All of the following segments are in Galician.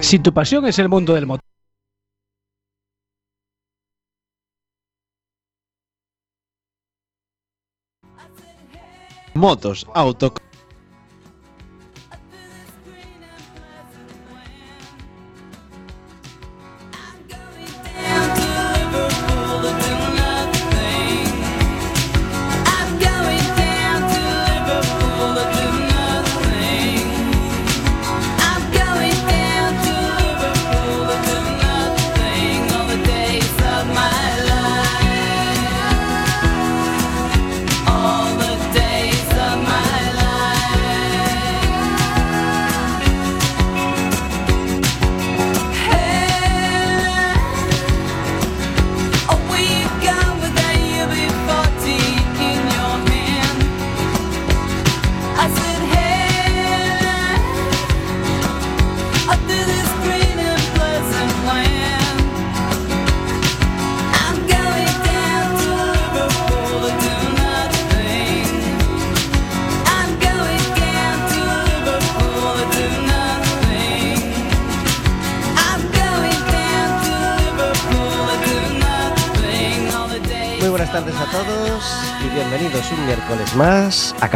Si tu pasión es el mundo del motor. Motos,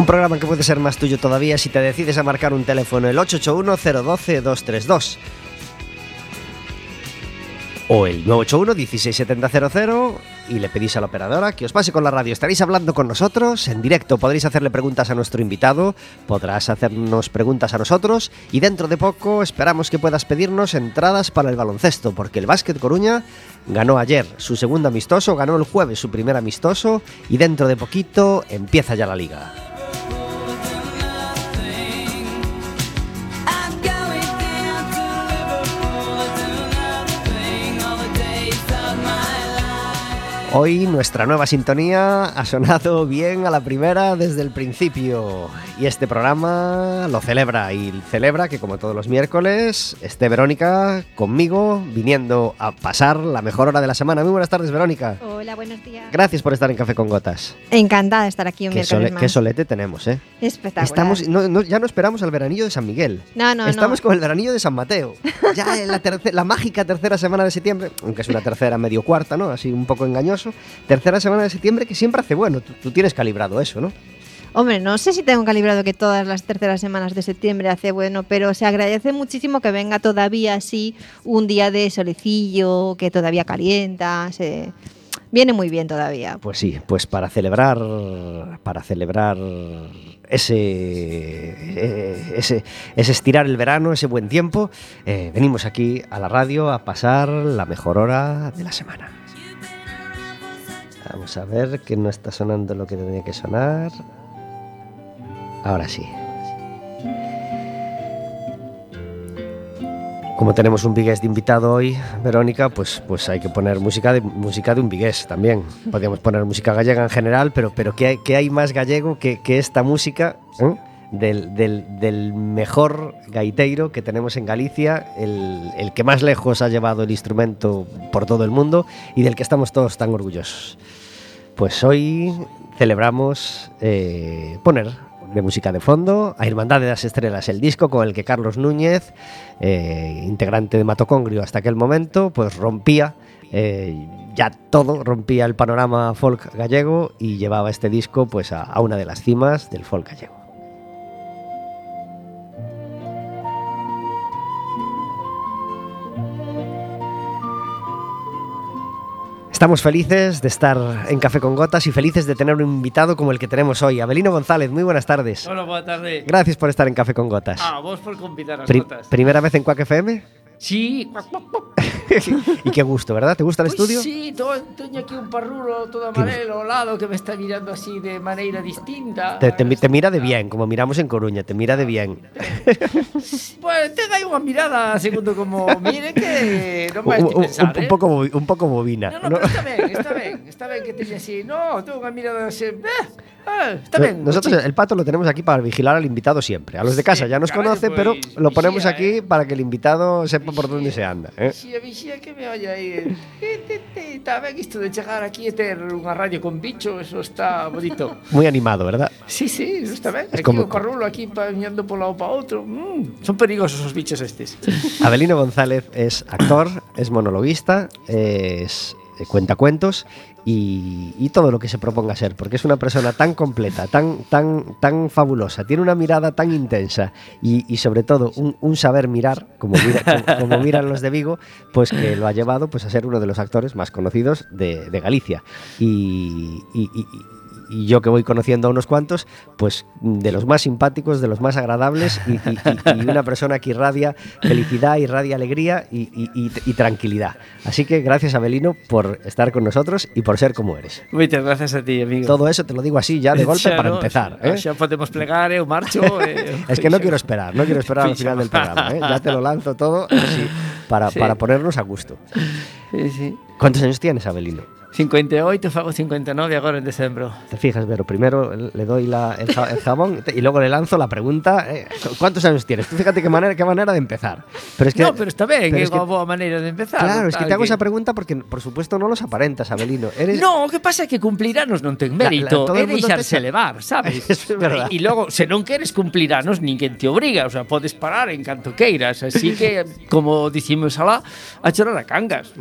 Un programa que puede ser más tuyo todavía si te decides a marcar un teléfono el 881-012-232 o el 981-16700 y le pedís a la operadora que os pase con la radio. Estaréis hablando con nosotros en directo, podréis hacerle preguntas a nuestro invitado, podrás hacernos preguntas a nosotros y dentro de poco esperamos que puedas pedirnos entradas para el baloncesto, porque el Básquet Coruña ganó ayer su segundo amistoso, ganó el jueves su primer amistoso y dentro de poquito empieza ya la liga. Hoy nuestra nueva sintonía ha sonado bien a la primera desde el principio y este programa lo celebra y celebra que como todos los miércoles esté Verónica conmigo viniendo a pasar la mejor hora de la semana. Muy buenas tardes Verónica. Hola, buenos días. Gracias por estar en Café con Gotas. Encantada de estar aquí un Qué, miércoles sole- más. qué solete tenemos, ¿eh? Espectacular. Estamos, no- no- ya no esperamos al veranillo de San Miguel. No, no, Estamos no. con el veranillo de San Mateo. Ya en la, la mágica tercera semana de septiembre, aunque es una tercera medio cuarta, ¿no? Así un poco Tercera semana de septiembre que siempre hace bueno. Tú, tú tienes calibrado eso, ¿no? Hombre, no sé si tengo calibrado que todas las terceras semanas de septiembre hace bueno, pero se agradece muchísimo que venga todavía así un día de solecillo, que todavía calienta, se... viene muy bien todavía. Pues sí, pues para celebrar, para celebrar ese, eh, ese, ese estirar el verano, ese buen tiempo, eh, venimos aquí a la radio a pasar la mejor hora de la semana. Vamos a ver que no está sonando lo que tenía que sonar. Ahora sí. Como tenemos un Vigués de invitado hoy, Verónica, pues, pues hay que poner música de, música de un Vigués también. Podríamos poner música gallega en general, pero, pero ¿qué, hay, qué hay más gallego que, que esta música eh? del, del- del mejor gaiteiro que tenemos en Galicia, el, el que más lejos ha llevado el instrumento por todo el mundo y del que estamos todos tan orgullosos? Pues hoy celebramos eh, poner de música de fondo a Hermandad de las Estrellas, el disco con el que Carlos Núñez, eh, integrante de Matocongrio hasta aquel momento, pues rompía eh, ya todo, rompía el panorama folk gallego y llevaba este disco pues a, a una de las cimas del folk gallego. Estamos felices de estar en Café con Gotas y felices de tener un invitado como el que tenemos hoy. Abelino González, muy buenas tardes. Hola, boa tarde. Gracias por estar en Café con Gotas. Ah, vos por convidar as Pri- notas. ¿Primera vez en Quack FM? Sí, y qué gusto, ¿verdad? ¿Te gusta el estudio? Sí, to, teño aquí un parrulo todo amarelo lado que me está mirando así de maneira distinta. Te, te, te mira de bien, como miramos en Coruña, te mira de bien. Pues aí unha mirada segundo como mire que non vai Un, un- pensar, un eh? poco, bovi- un poco bobina. No, no, ¿no? pero está ben, está ben, está ben que teña así. No, tengo unha mirada así. Eh, eh, está ben. Nosotros el pato lo tenemos aquí para vigilar al invitado siempre. A los de casa Sí, ya nos caray, conoce, pues, pero lo ponemos vigía, aquí eh. para que el invitado sepa por dónde se anda. ¿eh? Vixía, vixía que me. Eh, te, te, Está ben isto de chegar aquí e ter unha radio con bicho, eso está bonito. Muy animado, ¿verdad? Sí, sí, ben. Es Aquí como- o parrulo aquí pañando por lado para outro. Mm, son perigosos os bichos estes. Abelino González es actor, es monologuista, es eh, cuentacuentos y, y todo lo que se proponga ser, porque es una persona tan completa, tan, tan, tan fabulosa, tiene una mirada tan intensa y, sobre todo un, saber mirar, como, mira- como, como miran los de Vigo, pues que lo ha llevado pues, a ser uno de los actores más conocidos de, Galicia. Y- y- yo que voy conociendo a unos cuantos, pues de los más simpáticos, de los más agradables y, y- y- y una persona que irradia felicidad, irradia alegría y, tranquilidad. Así que gracias Abelino por estar con nosotros y por ser como eres. Moitas gracias a ti, amigo. Todo eso te lo digo así ya de golpe Xa, para no, empezar. ¿eh? Xa podemos plegar, eu marcho. eh, Es que no xa. quiero esperar, no quiero esperar al final del programa. ¿eh? Ya te lo lanzo todo así, para, Sí. para ponernos a gusto. Sí, sí. ¿Cuántos años tienes, Abelino? 58, fago 59 agora en decembro. Te fijas, Vero, primero le doy la- el, ja- el jabón y luego le lanzo la pregunta, eh, ¿cuántos años tienes? Tú fíjate qué manera, qué manera de empezar. Pero es que, no, pero está ben, pero es que- boa maneira de empezar. Claro, es que te hago esa pregunta porque, por supuesto, no los aparentas, Abelino. Eres, No, o que pasa é que cumplir anos non ten La- la- mérito, todo é deixarse te- levar, sabes? Eso es verdad. E logo, se non queres cumplir anos, ninguén te obriga, o sea, podes parar en canto queiras, así que, como dicimos alá, a chorar a cangas.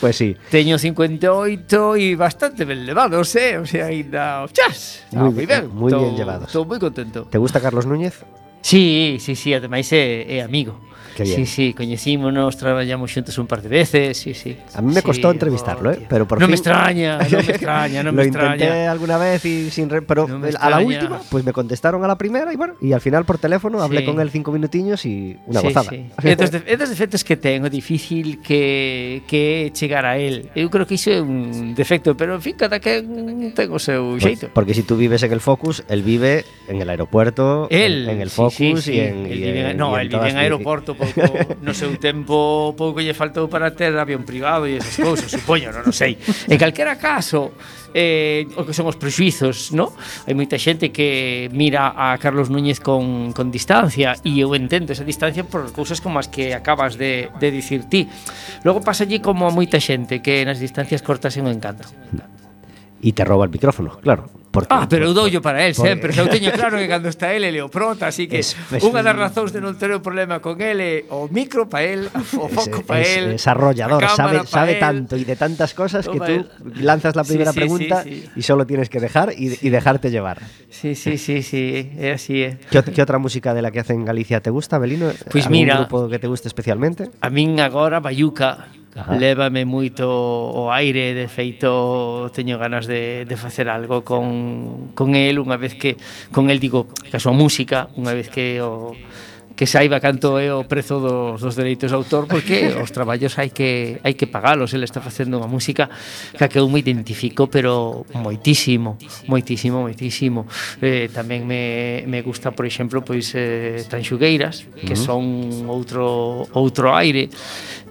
Pues sí. teño 58 e bastante ben levados, eh? O sea, ainda, chas, Muy moi bien, muy bien llevados. Estou moi contento. ¿Te gusta Carlos Núñez? Sí, sí, sí, ademais é, é amigo. Que bien. Sí, sí, coñecímonos, traballamos xuntos un par de veces, sí, sí. A mí me sí, costó oh, entrevistarlo, oh, eh, pero por no fin... me extraña, no me extraña, no me Lo extraña. Lo intenté alguna vez y sin re... pero no a la última pues me contestaron a la primera y bueno, y al final por teléfono sí. hablé con él cinco minutiños y una sí, gozada. Sí. é, dos de, é dos defectos que ten, o difícil que que chegar a él. Eu creo que iso é un defecto, pero en fin, cada que ten o seu xeito. Pues, porque si tú vives en el Focus, él vive en el aeropuerto, él, en, en el Focus, sí, Focus sí, sí, en, el viven, en, no, el viven aeroporto pouco, no seu tempo pouco lle faltou para ter avión privado e esas cousas, supoño, non, non sei. En calquera caso, eh, o que son os prexuizos, no? Hai moita xente que mira a Carlos Núñez con, con distancia e eu entendo esa distancia por cousas como as que acabas de, de dicir ti. Logo pasa allí como a moita xente que nas distancias cortas é un encanto. encanto. Y te roba el micrófono, claro. Porque, Ah, pero por- doullo para él porque- sempre, eu teño claro que cando está ele, ele o prota, así que Es- es unha das razóns de non ter o problema con ele, o micro para él, o foco para él, es arrollador, sabe, sabe él. tanto y de tantas cosas que tú él. lanzas la Sí, primera sí, pregunta sí, sí. y solo tienes que dejar y, y dejarte llevar. Sí, sí, sí, sí, é así, é. ¿Qué, ot- qué otra música de la que hacen en Galicia te gusta, Belino? Pois ¿Algún mira- grupo que te guste especialmente? A min agora Bayuca Ajá. Lévame moito o aire, de feito teño ganas de, de facer algo con, con el, unha vez que con el digo, que a súa música, unha vez que o que saiba canto é o prezo dos, dos dereitos de autor porque os traballos hai que hai que pagalos, ele está facendo unha música que que eu me identifico pero moitísimo, moitísimo, moitísimo. Eh, tamén me, me gusta, por exemplo, pois eh, Tanxugueiras, que son outro outro aire,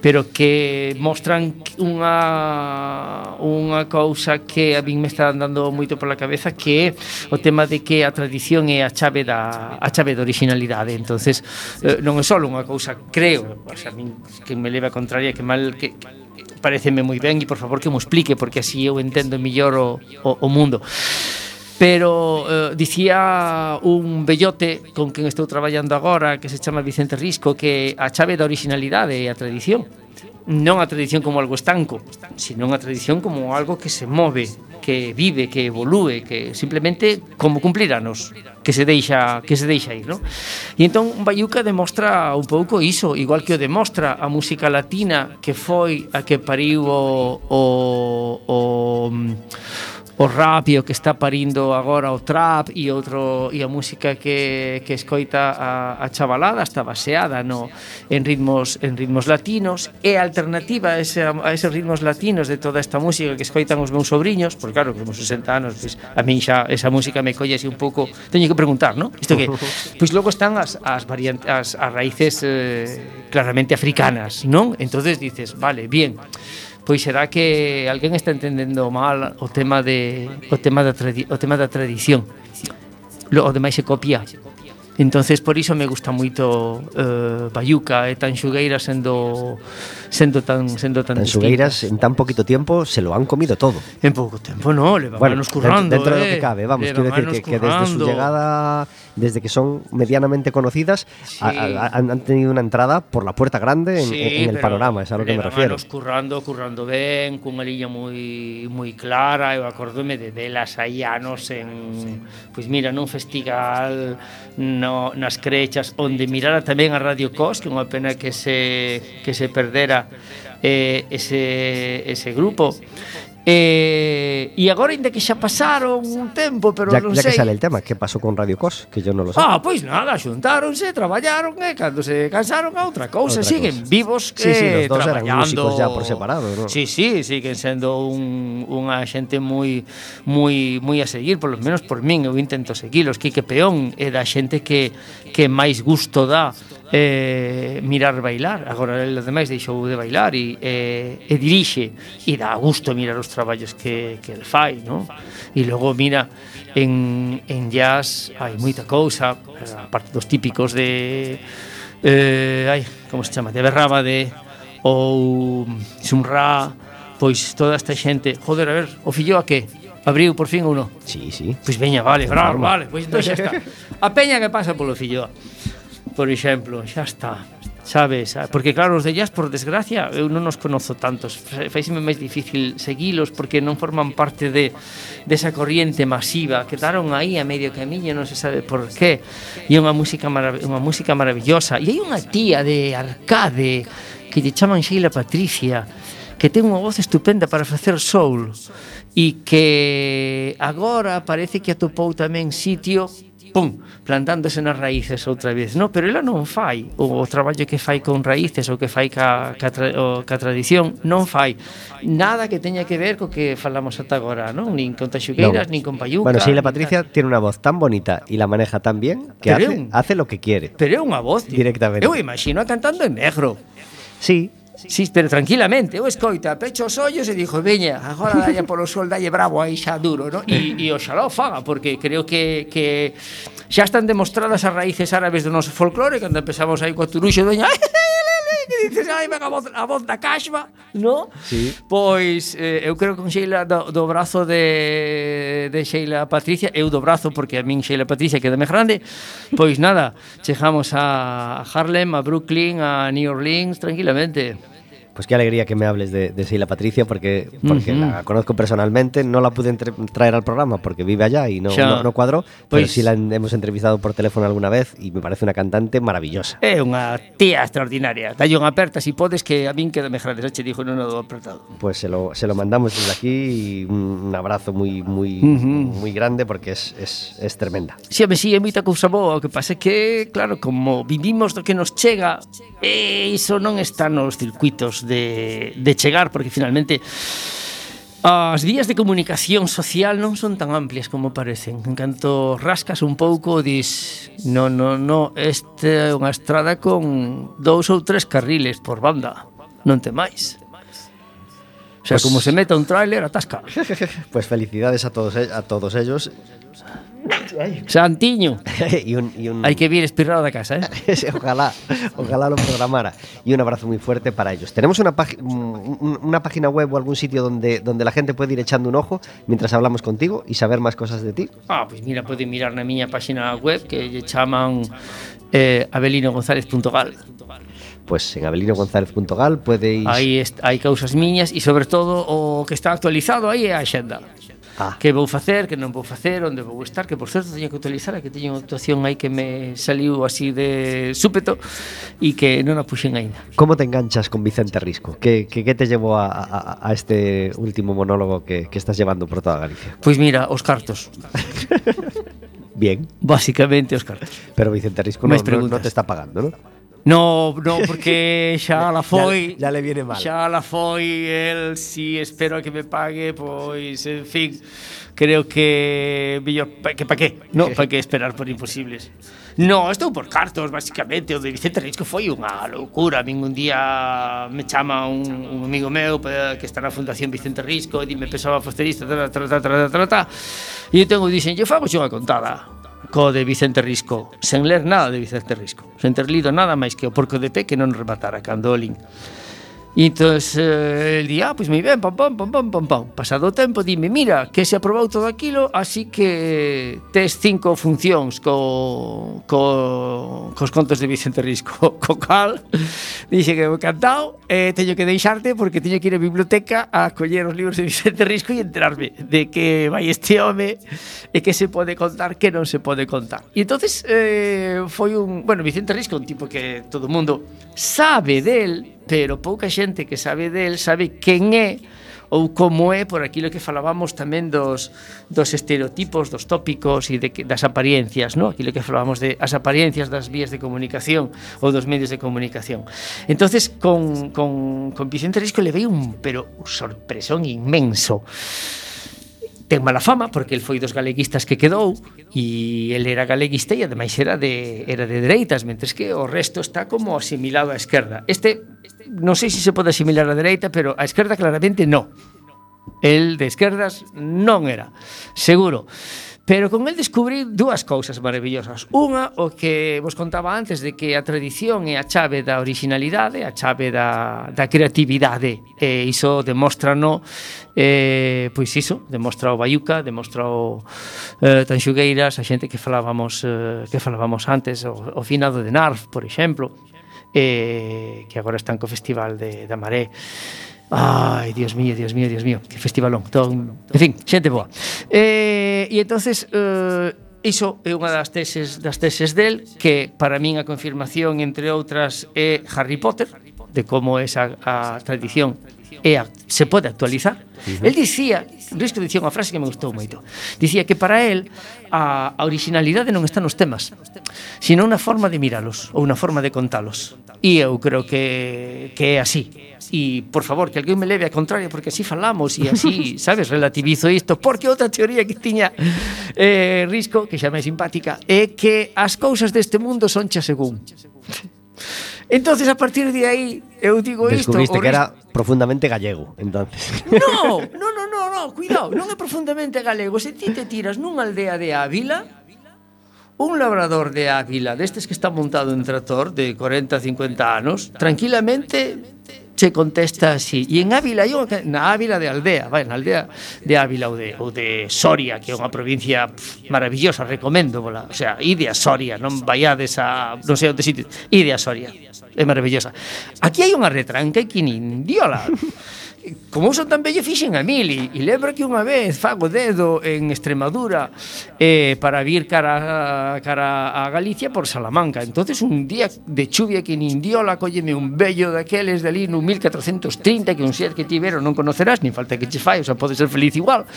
pero que mostran unha unha cousa que a min me está andando moito pola cabeza que é o tema de que a tradición é a chave da a chave da originalidade. Entonces, eh, non é só unha cousa, creo, o sea, min, que me leva a contraria, que mal que, que pareceme moi ben e por favor que mo explique porque así eu entendo mellor o, o, o mundo. Pero eh, dicía un bellote con quen estou traballando agora que se chama Vicente Risco que a chave da originalidade e a tradición non a tradición como algo estanco, sino a tradición como algo que se move, que vive, que evolúe, que simplemente como cumplir anos, que se deixa, que se deixa ir, ¿no? E entón Bayuca demostra un pouco iso, igual que o demostra a música latina que foi a que pariu o, o, o o rap e o que está parindo agora o trap e outro e a música que, que escoita a, a chavalada está baseada no en ritmos en ritmos latinos e alternativa a, ese, a esos ritmos latinos de toda esta música que escoitan os meus sobrinhos, porque claro, que somos 60 anos, pois a min xa esa música me colle así un pouco, teño que preguntar, ¿no? Isto que pois logo están as as variantes as, as raíces eh, claramente africanas, non? Entonces dices, vale, bien pois será que alguén está entendendo mal o tema de o tema da o tema da tradición. O demais se copia. Entonces por iso me gusta moito eh, Bayuca e tan xugueira sendo sendo tan sendo tan tan xugueiras en tan poquito tiempo se lo han comido todo. En pouco tempo, no, le van bueno, currando dentro, dentro eh, de lo eh. que cabe, vamos, quiero decir que, que desde su llegada desde que son medianamente conocidas, sí. a, a, han tenido una entrada por la puerta grande en, sí, en el panorama, es a lo que me refiero. currando, currando ben, cunha liña moi moi clara, eu acordome de delas aí anos en pois mira, nun festival no, nas crechas onde mirara tamén a Radio Cos, que é unha pena que se que se perdera eh, ese ese grupo Eh, e agora ainda que xa pasaron un tempo, pero ya, non ya sei. que sale el tema, que pasou con Radio Cos, que yo non lo sei. Ah, pois nada, xuntáronse, traballaron e eh, cando se cansaron a outra cousa, outra siguen cosa. vivos que sí, sí, los dos traballando. eran músicos ya por separado, ¿no? Sí, sí, siguen sendo un, unha xente moi moi moi a seguir, por lo menos por min, eu intento seguilos, Quique Peón é da xente que que máis gusto dá eh, mirar bailar agora ela demais deixou de bailar e, eh, e dirixe e dá gusto mirar os traballos que, que el fai non? e logo mira en, en jazz hai moita cousa a parte dos típicos de eh, ai, como se chama de Berraba de ou Sumra pois toda esta xente joder, a ver, o fillo a que? Abriu por fin ou non? Sí, sí. Pois veña, vale, bravo, vale, pois entón xa está. A peña que pasa polo fillo por exemplo, xa está. Sabes, porque claro, os de jazz, por desgracia, eu non os conozo tantos. Faíseme máis difícil seguilos porque non forman parte de desa de corriente masiva. Quedaron aí a medio camiño, non se sabe por qué. E é unha música unha música maravillosa. E hai unha tía de Arcade que lle chaman Sheila Patricia que ten unha voz estupenda para facer soul e que agora parece que atopou tamén sitio pum, plantándose nas raíces outra vez. No, pero ela non fai o, o traballo que fai con raíces ou que fai ca, ca, tra, o, ca tradición, non fai nada que teña que ver co que falamos ata agora, non? Nin con taxugueiras, no. nin con payuca. Bueno, sí, la Patricia tal. tiene una voz tan bonita y la maneja tan bien que pero hace, un, hace lo que quiere. Pero é unha voz, tío. Directamente. Eu imagino a cantando en negro. Sí, Sí, pero tranquilamente, o escoita, pecho os ollos e dixo, veña, agora dalle polo sol, dalle bravo aí xa duro, no? E, e oxalá o faga, porque creo que, que xa están demostradas as raíces árabes do noso folclore, cando empezamos aí co turuxo, veña, que dices, ai, venga, a voz, a voz da caxva, no? Sí. Pois eh, eu creo que con Sheila do, do brazo de, de Sheila Patricia, eu do brazo porque a min Sheila Patricia quedame grande, pois nada, chegamos a Harlem, a Brooklyn, a New Orleans tranquilamente. Pues qué alegría que me hables de, de Sheila Patricia porque, porque Ujú. la conozco personalmente, no la pude traer al programa porque vive allá y no, no, no cuadró, pero Pois- sí la hemos entrevistado por teléfono alguna vez y me parece una cantante maravillosa. É unha tía extraordinaria. Dalle unha aperta si podes que a min quedame grande. Xa che dixo non o do apertado. Pues se lo, se lo mandamos desde aquí y un, abrazo muy, muy, Ujú. muy grande porque es, es, es tremenda. Si, me si, é moita cousa boa, o que pasa é que, claro, como vivimos do que nos chega, e iso non está nos circuitos de, de chegar, porque finalmente As vías de comunicación social non son tan amplias como parecen. En canto rascas un pouco, dis, no, no, no, este é unha estrada con dous ou tres carriles por banda. Non te máis. O sea, pues, como se meta un tráiler, atasca. Pues felicidades a todos, a todos ellos Santiño, y un, y un- hai que vir espirrado da casa, eh? Ojalá, ojalá lo programara. Y un abrazo muy fuerte para ellos. Tenemos una, pági- un- una página web o algún sitio donde, donde la gente puede ir echando un ojo mientras hablamos contigo y saber más cosas de ti. Ah, pois mira, poden mirar na miña página web que lle chaman eh, abelinogonzález.gal. Pues en abelinogonzález.gal podéis... Aí hai causas miñas e sobre todo o que está actualizado aí é a. Ah. Que vou facer, que non vou facer, onde vou estar, que por certo teño que utilizar, que teño unha actuación aí que me saliu así de súpeto e que non a puxen aínda. Como te enganchas con Vicente Risco? Que, que, que te llevou a, a, a este último monólogo que, que estás llevando por toda Galicia? Pois mira, os cartos. Bien. Básicamente os cartos. Pero Vicente Risco non no, non te está pagando, non? No, no, porque xa la foi. ya, ya le viene mal. Xa la foi, el si espero a que me pague Pois, en fin Creo que mellor, que pa qué, No, pa que esperar por imposibles. No, estou por cartos, basicamente O de Vicente Reis foi unha loucura. Min un día me chama un, un amigo meu Que está na Fundación Vicente Risco E dime, pesaba facer tra, tra, tra, tra, tra, tra, E eu tengo, dixen, eu fago unha contada co de Vicente Risco, sen ler nada de Vicente Risco, sen ter lido nada máis que o porco de pé que non rematara cando o. E entón, eh, el día, ah, pois moi ben, pam, pam, pam, pam, pam, pam. Pasado o tempo, dime, mira, que se aprobou todo aquilo, así que tes cinco funcións co, co, cos contos de Vicente Risco. Co cal, dixe que me encantado, eh, teño que deixarte porque teño que ir á biblioteca a coller os libros de Vicente Risco e enterarme de que vai este home e que se pode contar, que non se pode contar. E entonces eh, foi un... Bueno, Vicente Risco, un tipo que todo o mundo sabe del, pero pouca xente que sabe del sabe quen é ou como é por aquilo que falábamos tamén dos, dos estereotipos, dos tópicos e de, das apariencias, no? aquilo que falábamos de as apariencias das vías de comunicación ou dos medios de comunicación. entonces con, con, con Vicente Risco le veio un pero un sorpresón inmenso ten mala fama porque el foi dos galeguistas que quedou e el era galeguista e ademais era de era de dereitas, mentres que o resto está como asimilado á esquerda. Este non sei se se pode asimilar á dereita, pero á esquerda claramente non. El de esquerdas non era, seguro. Pero con el descubrí dúas cousas maravillosas. Unha, o que vos contaba antes de que a tradición é a chave da originalidade, a chave da, da creatividade. E iso demostra no, eh, pois iso, demostra o Bayuca, demostra o eh, Tanxugueiras, a xente que falábamos, eh, que falábamos antes, o, o finado de Narf, por exemplo, eh, que agora están co Festival de, da Maré. Ai, Dios mío, Dios mío, Dios mío, que festivalón. Ton... En fin, xente boa. Eh, e entonces eh, iso é unha das teses das teses del que para min a confirmación entre outras é Harry Potter, de como esa a tradición é a, se pode actualizar. Uh -huh. El dicía, Luis dicía unha frase que me gustou moito. Dicía que para el a, a originalidade non está nos temas, sino na forma de miralos ou na forma de contalos. E eu creo que, que é así e, por favor, que alguén me leve a contraria porque así falamos e así, sabes, relativizo isto porque outra teoría que tiña eh, Risco, que xa me é simpática é que as cousas deste mundo son xa según. Entonces a partir de aí eu digo isto Descubriste que era profundamente gallego entonces. No, no, no, no, no, cuidado, non é profundamente galego. Se ti te tiras nunha aldea de Ávila un labrador de Ávila destes que está montado en tractor de 40, 50 anos, tranquilamente che contesta así. E en Ávila, hai na Ávila de Aldea, vai, na Aldea de Ávila ou de, ou de Soria, que é unha provincia pff, maravillosa, recomendo, vola. o sea, ide a Soria, non vaiades a, non sei onde sitio, ide a Soria, é maravillosa. Aquí hai unha retranca que nin diola como son tan bello fixen a mil. E lembro que unha vez fago dedo en Extremadura eh, para vir cara, cara a Galicia por Salamanca. Entonces un día de chuvia que nin diola colleme un bello daqueles de ali no 1430 que un ser que tivero non conocerás nin falta que che fai o sea, pode ser feliz igual.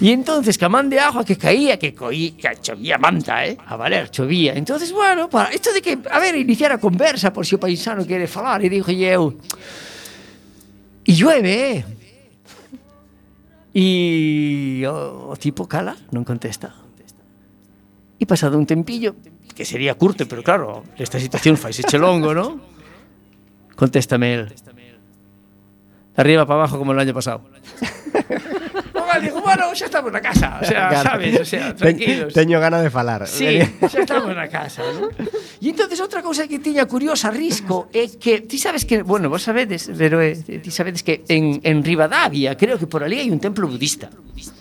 E entonces camán de agua que caía que coí que chovía manta eh, a valer chovía. Entonces bueno para isto de que a ver iniciar a conversa por si o paisano quere falar e dixo eu Y llueve. Y o, o tipo cala, non contesta. E pasado un tempillo, que sería curto, pero claro, esta situación faise chelongo, ¿no? Contéstame el. De arriba para abajo como el año pasado. igual digo, bueno, xa estamos na casa, o sea, claro. sabes, o sea, tranquilos. Teño gana de falar. Sí, xa estamos na casa, ¿no? E entonces outra cousa que tiña curiosa risco é que ti sabes que, bueno, vos sabedes, pero eh, ti sabedes que en en Rivadavia, creo que por ali hai un templo budista. budista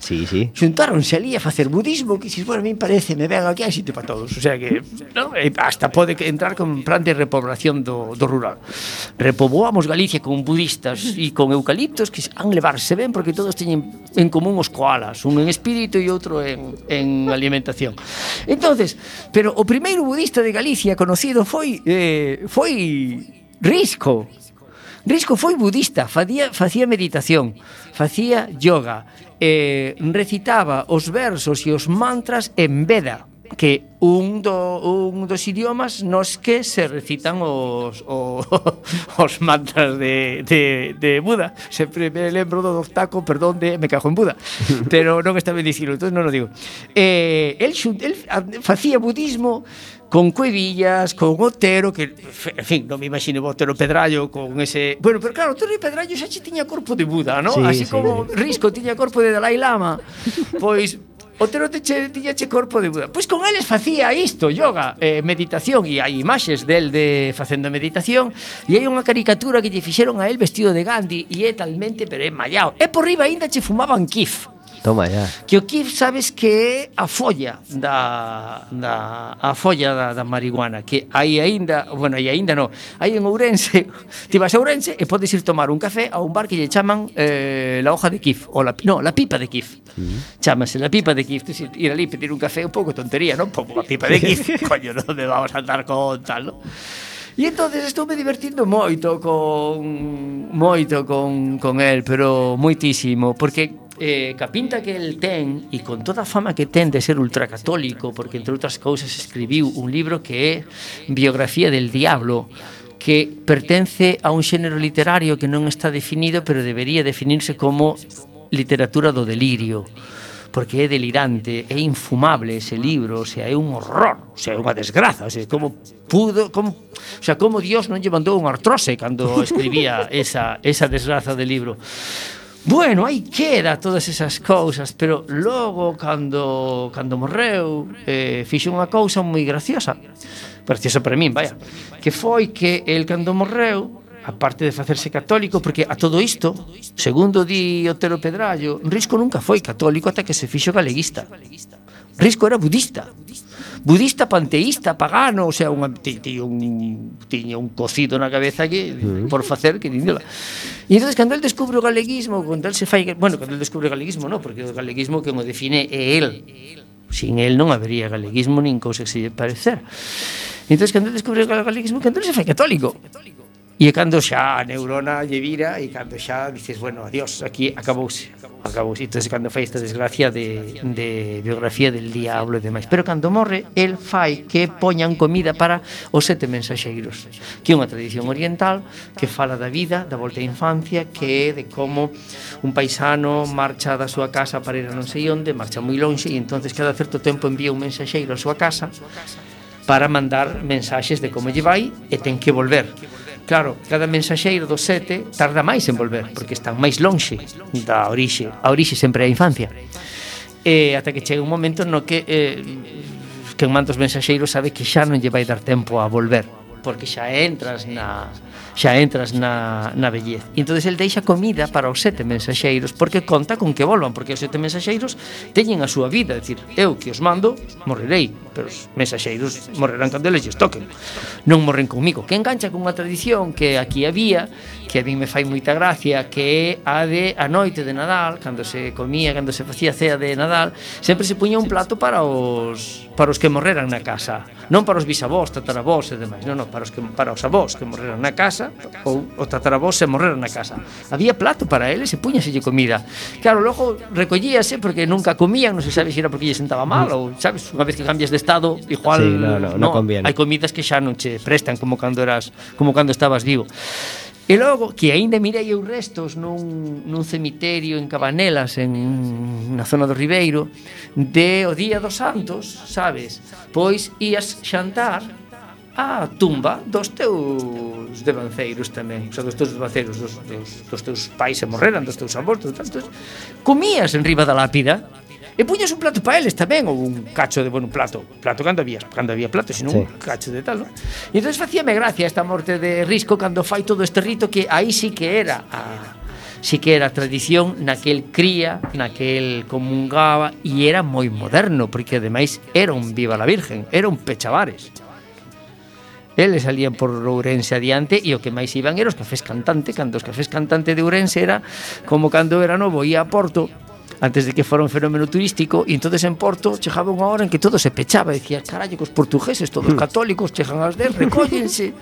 Sí, sí. Xuntáronse ali a facer budismo que si bueno, a mí parece, me ven aquí hai sitio para todos. O sea que no, hasta pode entrar con plan de repoblación do, do rural. Repoboamos Galicia con budistas e con eucaliptos que han levarse ben porque todos teñen en común os koalas, un en espírito e outro en, en alimentación. Entonces, pero o primeiro budista de Galicia conocido foi eh, foi Risco Risco foi budista, facía, facía meditación, facía yoga, eh, recitaba os versos e os mantras en veda, que un, do, un dos idiomas nos que se recitan os, os, os mantras de, de, de Buda. Sempre me lembro do taco, perdón, de me cago en Buda, pero non está ben dicilo, entón non o digo. Eh, el, el facía budismo con Cuevillas, con Otero, que, en fin, non me imagino Otero Pedrallo con ese... Bueno, pero claro, Otero Pedrallo xa che tiña corpo de Buda, ¿no? Sí, Así sí, como sí. Risco tiña corpo de Dalai Lama. Pois Otero teche, tiña che corpo de Buda. Pois con eles facía isto, yoga, eh, meditación, e hai imaxes del de facendo meditación, e hai unha caricatura que lle fixeron a él vestido de Gandhi, e é talmente, pero é mallado. E por riba aínda che fumaban kif. Toma ya. Que o Kif sabes que é a folla da, da a folla da, da marihuana, que hai aínda, bueno, hai aínda no, hai en Ourense, ti vas a Ourense e podes ir tomar un café a un bar que lle chaman eh, la hoja de Kif, ou la, no, la pipa de Kif. Mm. Chámase la pipa de Kif, Tes ir ali pedir un café un pouco tontería, non? Pouco a pipa de Kif, coño, non me vamos a andar con tal, non? E entonces estou me divertindo moito con moito con, con el, pero moitísimo, porque eh, ca pinta que el ten e con toda a fama que ten de ser ultracatólico porque entre outras cousas escribiu un libro que é Biografía del Diablo que pertence a un xénero literario que non está definido pero debería definirse como literatura do delirio porque é delirante, é infumable ese libro, o sea, é un horror, o sea, é unha desgraza, o sea, como pudo, como, o sea, como Dios non lle mandou unha artrose cando escribía esa, esa desgraza de libro. Bueno, aí queda todas esas cousas, pero logo cando cando morreu, eh fixo unha cousa moi graciosa. Graciosa para min, vaya, que foi que el cando morreu, aparte de facerse católico, porque a todo isto, segundo di Otero Pedrallo, Risco nunca foi católico ata que se fixo galeguista. Risco era budista. budista budista panteísta, pagano, o sea, unha, tiña un, tiña un cocido na cabeza que mm. por facer que nin. E entonces cando el descubre o galeguismo, cando el se fai, bueno, cando el descubre o galeguismo, no, porque o galeguismo que o define é el. Sin el non habería galeguismo nin cousa que se lle parecer. entonces cando el descubre o galeguismo, cando el se fai católico. católico E cando xa a neurona lle vira e cando xa dices, bueno, adiós, aquí acabouse. Acabouse. Entón, cando fai esta desgracia de, de biografía del diablo e demais. Pero cando morre, el fai que poñan comida para os sete mensaxeiros, que é unha tradición oriental que fala da vida, da volta á infancia, que é de como un paisano marcha da súa casa para ir a non sei onde, marcha moi lonxe e entonces cada certo tempo envía un mensaxeiro á súa casa para mandar mensaxes de como lle vai e ten que volver Claro, cada mensaxeiro dos sete tarda máis en volver, porque están máis lonxe da orixe. A orixe sempre é a infancia. E ata que chega un momento no que eh, que un mantos mensaxeiros sabe que xa non lle vai dar tempo a volver, porque xa entras na xa entras na, na vellez. E entonces el deixa comida para os sete mensaxeiros porque conta con que volvan, porque os sete mensaxeiros teñen a súa vida, decir, eu que os mando, morrerei, pero os mensaxeiros morrerán cando eles toquen. Non morren comigo. Que engancha con unha tradición que aquí había, que a mí me fai moita gracia, que é a de a noite de Nadal, cando se comía, cando se facía cea de Nadal, sempre se puña un plato para os para os que morreran na casa, non para os bisavós, tataravós e demais, non, non, para os que para os avós que morreran na casa, ou o tataravós se morrer na casa. Había plato para eles e puñaselle comida. Claro, logo recollíase porque nunca comían, non se sabe se era porque lle sentaba mal ou, sabes, unha vez que cambias de estado, igual sí, no, no, no, no conviene. hai comidas que xa non che prestan como cando eras, como cando estabas vivo. E logo, que aínda mirei eu restos nun, nun cemiterio en Cabanelas, en, na zona do Ribeiro, de o Día dos Santos, sabes? Pois ías xantar a tumba dos teus devanceiros tamén, o sea, dos teus devanceiros, dos, dos, dos teus pais se morreran, dos teus avós, dos, tantos, comías en riba da lápida, e puñas un plato para eles tamén ou un cacho de, bueno, un plato, plato cando había, cando había plato, senón sí. un cacho de tal, ¿no? E entonces facíame gracia esta morte de Risco cando fai todo este rito que aí sí que era a sí que era tradición naquel cría, naquel comungaba e era moi moderno, porque ademais era un viva la virgen, era un pechavares. Eles salían por Ourense adiante e o que máis iban era os cafés cantante, cando os cafés cantante de Ourense era como cando era novo ia a Porto antes de que fora un fenómeno turístico e entonces en Porto chegaba unha hora en que todo se pechaba e dicía, carallo, que os portugueses todos hmm. católicos chegan ás 10, recóllense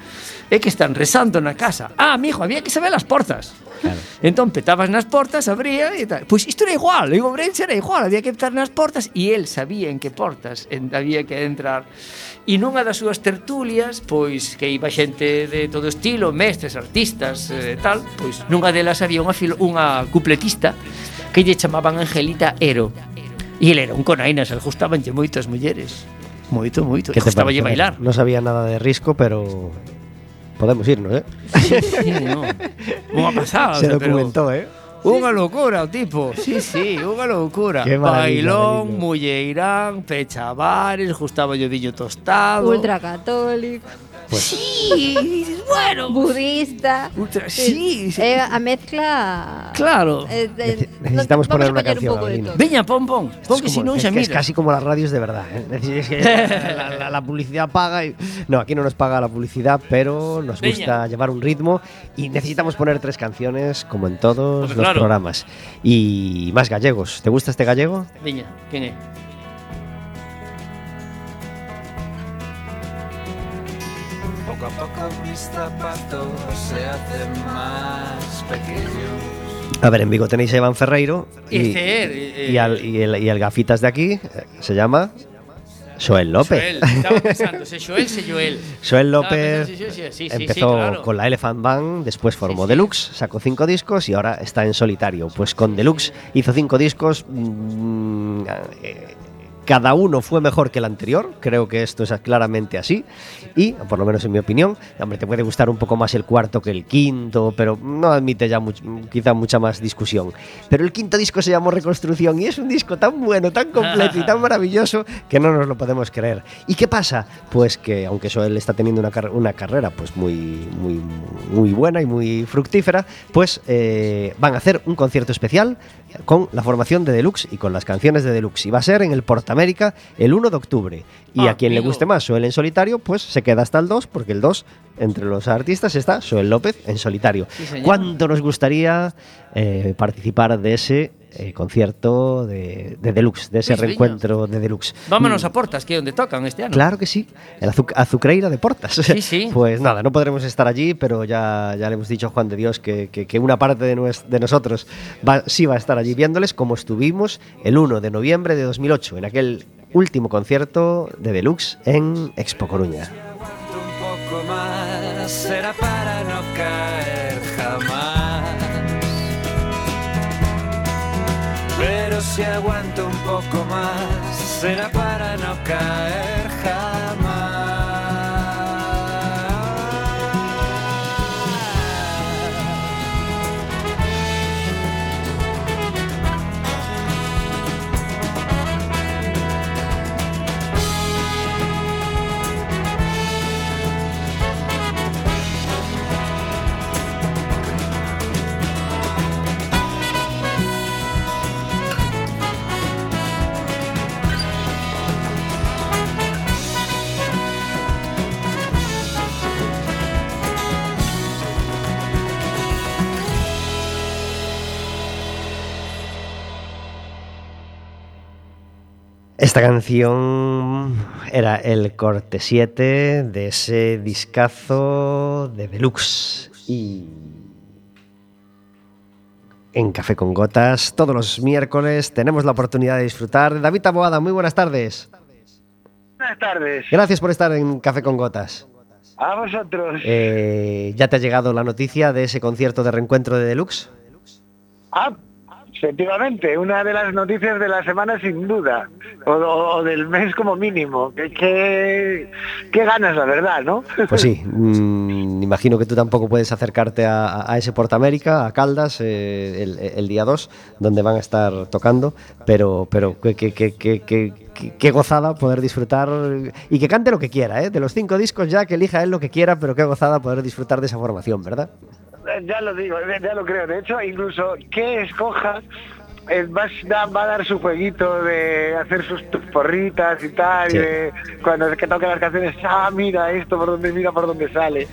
é que están rezando na casa. Ah, mijo, había que saber as portas. Claro. entón petabas nas portas, abría e tal. Pois isto era igual, en Ourense era igual había que petar nas portas. E el sabía en que portas en, había que entrar. E nunha das súas tertulias, pois que iba xente de todo estilo, mestres, artistas e eh, tal, pois nunha delas había unha filo, unha cupletista que lle chamaban Angelita Ero. E ele era un conainas, el gustabanlle moito as mulleres. Moito, moito. Que gustaballe bailar. Non sabía nada de risco, pero podemos irnos, eh? Sí, sí, no. Unha pasada. Se documentou, pero... eh? Unha loucura o tipo. Sí, sí, unha loucura. Bailón, mulleirán, pechabares, gustaba o diño tostado. Ultracatólico. Sí, dices, bueno budista. Ultra, sí, sí. Eh, a mezcla. Claro Eh, eh, Nece- necesitamos poner una canción, un de. Veña, pon, pon, pon Es que si non es que es casi como las radios de verdad. ¿eh? Es es que la, la- la publicidad paga. y- no, aquí no nos paga la publicidad, pero nos Veña. gusta llevar un ritmo y necesitamos poner tres canciones como en todos Hombre, los claro. programas. Y más gallegos. ¿Te gusta este gallego? Veña, quen é? A poco mis zapatos se hacen más pequeños. A ver, en Vigo tenéis a Iván Ferreiro y, Este eh, y al- y el, y el gafitas de aquí eh, se llama Joel López. Joel, estaba pensando, se Joel, se Joel Joel López pensando, sí, sí, sí, sí, empezó claro. con la Elephant Band, después formó sí. Deluxe, sacó cinco discos y ahora está en solitario. Pues con Deluxe hizo cinco discos. mm, eh, cada uno fue mejor que el anterior, creo que esto es claramente así. Y, por lo menos en mi opinión, hombre, te puede gustar un poco más el cuarto que el quinto, pero no admite ya quizá mucha más discusión. Pero el quinto disco se llamó Reconstrucción y es un disco tan bueno, tan completo y tan maravilloso que no nos lo podemos creer. ¿Y qué pasa? Pues que aunque Joel está teniendo una carrera pues muy, muy, muy buena y muy fructífera, pues eh, van a hacer un concierto especial con la formación de Deluxe y con las canciones de Deluxe. Y va a ser en el Portamérica el 1 de octubre. Y Ah, a quien le guste más Joel en solitario, pues se queda hasta el 2, porque el 2, entre los artistas, está Joel López en solitario. Sí. ¿Cuánto nos gustaría eh, participar de ese eh, concierto de, de Deluxe, de ese reencuentro de Deluxe? Vámonos a Portas, que é onde tocan este ano Claro que sí, el azu Azucreira de Portas. Sí, sí. Pues nada, no podremos estar allí, pero ya, ya le hemos dicho a Juan de Dios que, que- que una parte de, nues- de nosotros va- sí va a estar allí viéndoles, como estuvimos el 1 de noviembre de 2008, en aquel último concierto de Deluxe en Expo Coruña. Aguanto un poco más, será para no caer si aguanto un poco más, será para no caer Esta canción era el corte 7 de ese discazo de Deluxe. Y en Café con Gotas, todos los miércoles, tenemos la oportunidad de disfrutar. de David Taboada, muy buenas tardes. Buenas tardes. Gracias por estar en Café con Gotas. A vosotros. Eh, ¿Ya te ha llegado la noticia de ese concierto de reencuentro de Deluxe? Ah, efectivamente, una de las noticias de la semana sin duda, o, del mes como mínimo. Qué, ganas, la verdad, ¿no? Pues sí, mm, imagino que tú tampoco puedes acercarte a, a ese Portamérica, a Caldas, eh, el, día 2, donde van a estar tocando, pero, pero qué- qué- qué gozada poder disfrutar y que cante lo que quiera, ¿eh? de los cinco discos ya que elija él lo que quiera, pero qué gozada poder disfrutar de esa formación, ¿verdad? Ya lo digo, ya lo creo. De hecho, incluso que escoja eh, va, va a dar su jueguito de hacer sus porritas y tal, Sí. y de cuando que toque las canciones, ah, mira esto por donde mira por dónde sale.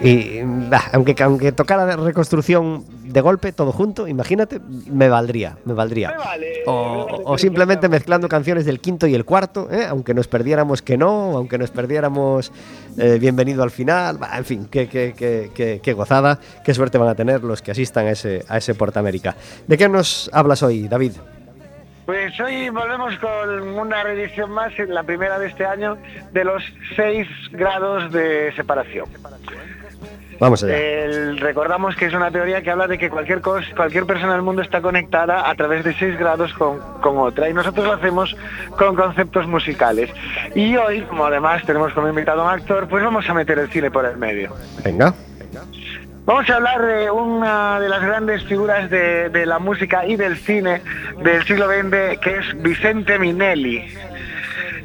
Y bah, aunque, aunque tocara reconstrucción de golpe, todo junto, imagínate, me valdría, me valdría. Me vale, me O, vale o simplemente mezclando canciones del quinto y el cuarto, ¿eh? aunque nos perdiéramos que no, aunque nos perdiéramos eh, bienvenido al final, bah, en fin, qué, qué, qué, qué- qué gozada, qué suerte van a tener los que asistan a ese, a ese Portamérica. ¿De qué nos hablas hoy, David? Pues hoy volvemos con una reedición más, la primera de este año, de los seis grados de separación. Vamos allá. El- recordamos que es una teoría que habla de que cualquier cosa, cualquier persona del mundo está conectada a través de seis grados con, con otra y nosotros lo hacemos con conceptos musicales. Y hoy, como además tenemos como invitado a un actor, pues vamos a meter el cine por el medio. Venga. Vamos a hablar de una de las grandes figuras de, de la música y del cine del siglo XX, que es Vicente Minelli.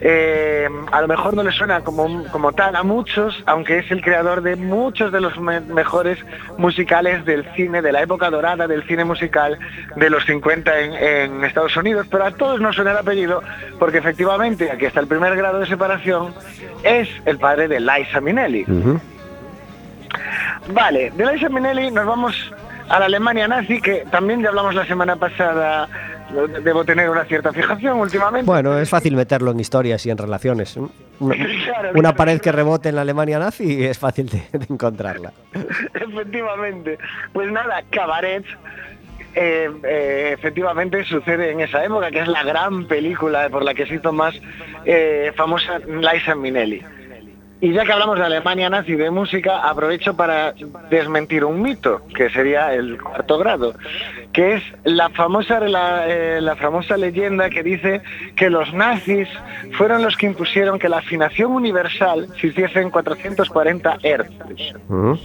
Eh, a lo mejor no le suena como, como tal a muchos, aunque es el creador de muchos de los me- mejores musicales del cine, de la época dorada del cine musical de los 50 en, en Estados Unidos, pero a todos nos suena el apellido porque efectivamente, aquí está el primer grado de separación, es el padre de Liza Minnelli. Vale, de Liza Minnelli nos vamos a la Alemania nazi, que también ya hablamos la semana pasada, debo tener una cierta fijación últimamente. Bueno, es fácil meterlo en historias y en relaciones. Una, Claro, una claro. pared que rebote en la Alemania nazi es fácil de, de encontrarla. Efectivamente. Pues nada, Cabaret. eh, eh, efectivamente sucede en esa época, que es la gran película por la que se hizo más eh, famosa Liza Minnelli. Y ya que hablamos de Alemania nazi de música, aprovecho para desmentir un mito, que sería el cuarto grado, que es la famosa, la, eh, la famosa leyenda que dice que los nazis fueron los que impusieron que la afinación universal se hiciese en 440 Hz. Ujú.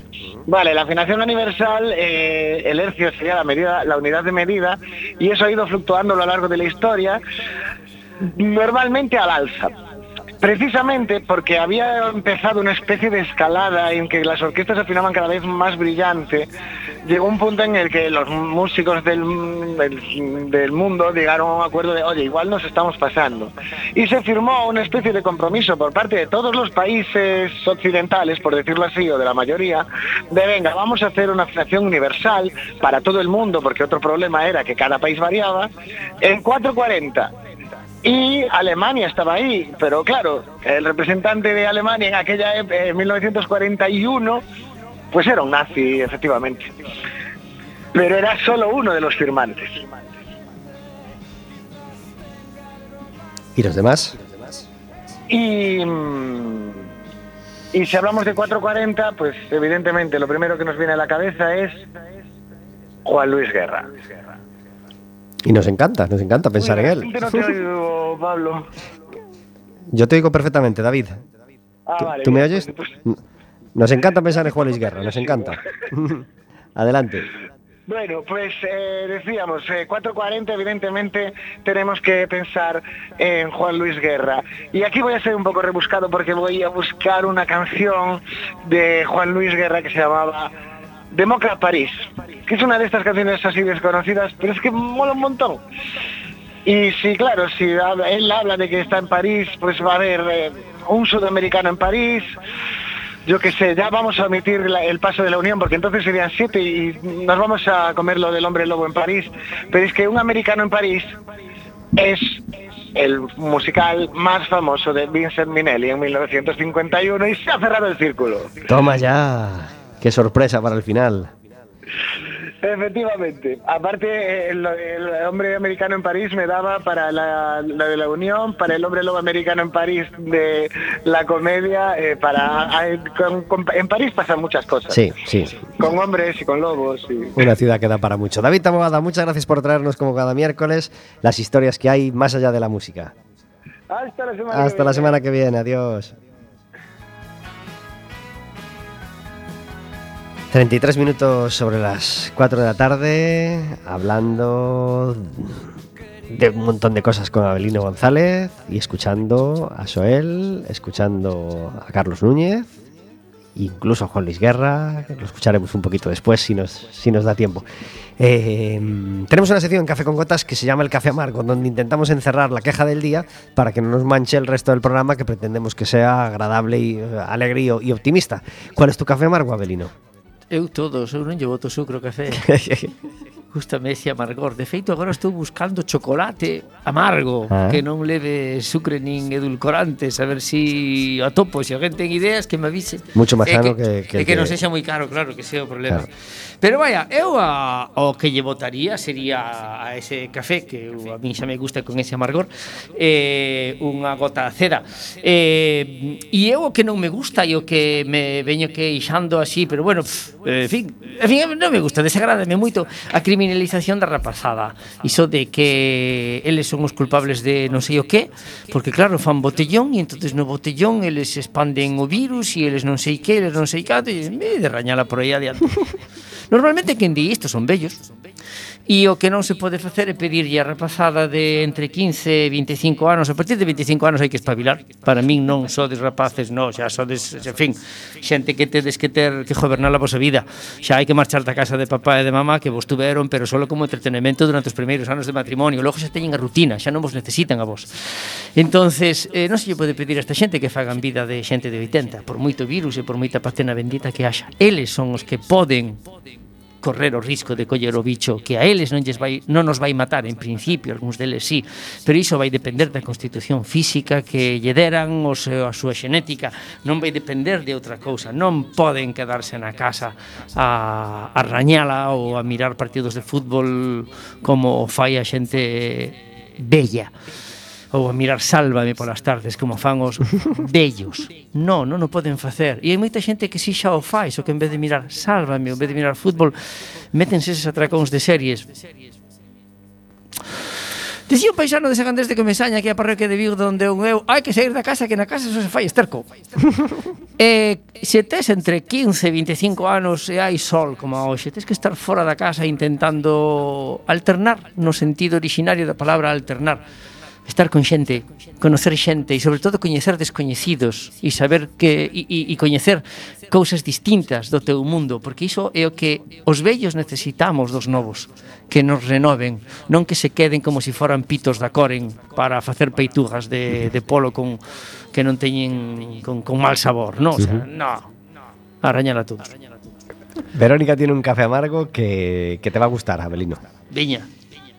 Vale, la afinación universal, eh, el hercio sería la medida, la unidad de medida, y eso ha ido fluctuando a lo largo de la historia, normalmente al alza. Precisamente porque había empezado una especie de escalada en que las orquestas afinaban cada vez más brillante, llegó un punto en el que los músicos del, del, del mundo llegaron a un acuerdo de, oye, igual nos estamos pasando. Y se firmó una especie de compromiso por parte de todos los países occidentales, por decirlo así, o de la mayoría, de venga, vamos a hacer una afinación universal para todo el mundo, porque otro problema era que cada país variaba, en 440. Y Alemania estaba ahí, pero claro, el representante de Alemania en aquella época, en 1941, pues era un nazi, efectivamente. Pero era solo uno de los firmantes. ¿Y los demás? Y, mm, y si hablamos de 440, pues evidentemente lo primero que nos viene a la cabeza es Juan Luis Guerra. Y nos encanta, nos encanta pensar en él. No te oigo, Pablo. Yo te digo perfectamente, David. Ah, ¿Tú, vale, tú me bien, oyes? pues- pues- Nos encanta pensar en Juan Luis Guerra, nos encanta. Adelante. Bueno, pues eh, decíamos, eh, 440 evidentemente tenemos que pensar en Juan Luis Guerra. Y aquí voy a ser un poco rebuscado porque voy a buscar una canción de Juan Luis Guerra que se llamaba Demócrata París, que es una de estas canciones así desconocidas, pero es que mola un montón. Y sí, claro, si él habla de que está en París, pues va a haber eh, un sudamericano en París, yo qué sé, ya vamos a omitir el paso de la Unión, porque entonces serían siete y nos vamos a comer lo del hombre lobo en París. Pero es que un americano en París es el musical más famoso de Vincent Minnelli en 1951 y se ha cerrado el círculo. Toma ya. Qué sorpresa para el final. Efectivamente. Aparte, el, el hombre americano en París me daba para la, la de la Unión, para el hombre lobo americano en París de la comedia, eh, para a- con- con- en París pasan muchas cosas. Sí, sí. Con hombres y con lobos. Y... Una ciudad que da para mucho. David Taboada, muchas gracias por traernos como cada miércoles las historias que hay más allá de la música. Hasta la semana. que Hasta la viene. semana que viene. Adiós. 33 minutos sobre las 4 de la tarde, hablando de un montón de cosas con Abelino González y escuchando a Soel, escuchando a Carlos Núñez incluso a Juan Luis Guerra, lo escucharemos un poquito después si nos, da tiempo. Eh, tenemos una sección en Café con Gotas que se llama El Café Amargo, donde intentamos encerrar la queja del día para que no nos manche el resto del programa que pretendemos que sea agradable y eh, alegre y optimista. ¿Cuál es tu café amargo, Abelino? Eu todos, eu non llevo o seu café. Gústame ese amargor. De feito, agora estou buscando chocolate amargo ah. que non leve sucre nin edulcorantes, a ver si atopo, se si alguén ten ideas que me avise. Mucho máis sano eh, que que, que, que, que non sexa moi caro, claro, que sea o problema. Claro. Pero vaya, eu a, o que lle votaría sería a ese café que eu, a mí xa me gusta con ese amargor, eh, unha gota de cera. Eh, e eu o que non me gusta e o que me veño queixando así, pero bueno, pff, en fin, en fin, non me gusta, desagrádame moito a criminalidade criminalización da rapazada. Iso de que eles son os culpables de non sei o que Porque claro, fan botellón E entonces no botellón eles expanden o virus E eles non sei que, eles non sei cato E de rañala por aí adiante Normalmente quen di isto son bellos E o que non se pode facer é pedirlle a rapazada de entre 15 e 25 anos, a partir de 25 anos hai que espabilar. Para min non sodes rapaces, non, xa sodes, en fin, xente que tedes que ter que gobernar a vosa vida. Xa hai que marchar da casa de papá e de mamá que vos tuveron, pero solo como entretenimento durante os primeiros anos de matrimonio. Logo xa teñen a rutina, xa non vos necesitan a vos. Entonces, eh, non se lle pode pedir a esta xente que fagan vida de xente de 80, por moito virus e por moita patena bendita que haxa. Eles son os que poden correr o risco de coller o bicho que a eles non, lles vai, non nos vai matar en principio, algúns deles sí, pero iso vai depender da constitución física que lle deran o seu, a súa xenética, non vai depender de outra cousa, non poden quedarse na casa a, a rañala ou a mirar partidos de fútbol como fai a xente bella ou a mirar Sálvame polas tardes como fan os vellos. Non, non o poden facer. E hai moita xente que si xa o fai, só que en vez de mirar Sálvame, en vez de mirar fútbol, métense eses atracóns de series. Dicía un paisano de Sagandés de Comesaña que é a parroquia de Vigo onde un eu hai que sair da casa que na casa só se fai esterco. eh, se tes entre 15 e 25 anos e hai sol como hoxe, tes que estar fora da casa intentando alternar no sentido originario da palabra alternar estar con xente, conocer xente e sobre todo coñecer descoñecidos e saber que e, e e coñecer cousas distintas do teu mundo, porque iso é o que os vellos necesitamos dos novos, que nos renoven, non que se queden como se si foran pitos da coren para facer peitugas de, de polo con que non teñen con, con mal sabor, non, o sea, no. Arañala todos. Verónica tiene un café amargo que, que te va a gustar, Abelino. Viña.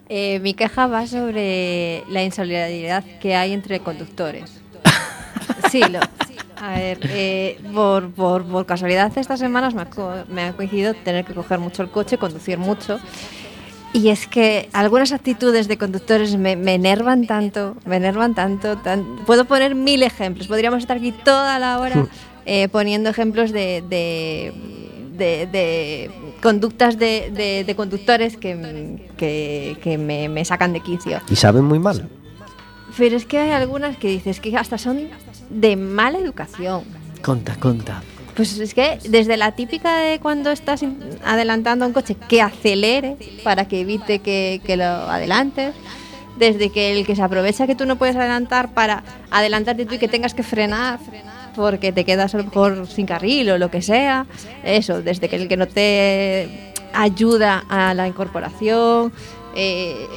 Eh, mi queja va sobre la insolidaridad que hay entre conductores. Sí, lo, a ver, eh, por, por, por casualidad estas semanas me ha, co- me ha coincidido tener que coger mucho el coche, conducir mucho. Y es que algunas actitudes de conductores me, me enervan tanto, me enervan tanto. tan- puedo poner mil ejemplos, podríamos estar aquí toda la hora eh, poniendo ejemplos de, de, de- de conductas de, de- de conductores que, que, que me, me sacan de quicio. Y saben muy mal. Pero es que hay algunas que dices que hasta son de mala educación. Conta, conta. Pues es que desde la típica de cuando estás adelantando a un coche que acelere para que evite que, que lo adelantes, desde que el que se aprovecha que tú no puedes adelantar para adelantarte tú y que tengas que frenar porque te quedas a lo mejor sin carril o lo que sea, eso, desde que el que no te ayuda a la incorporación, eh,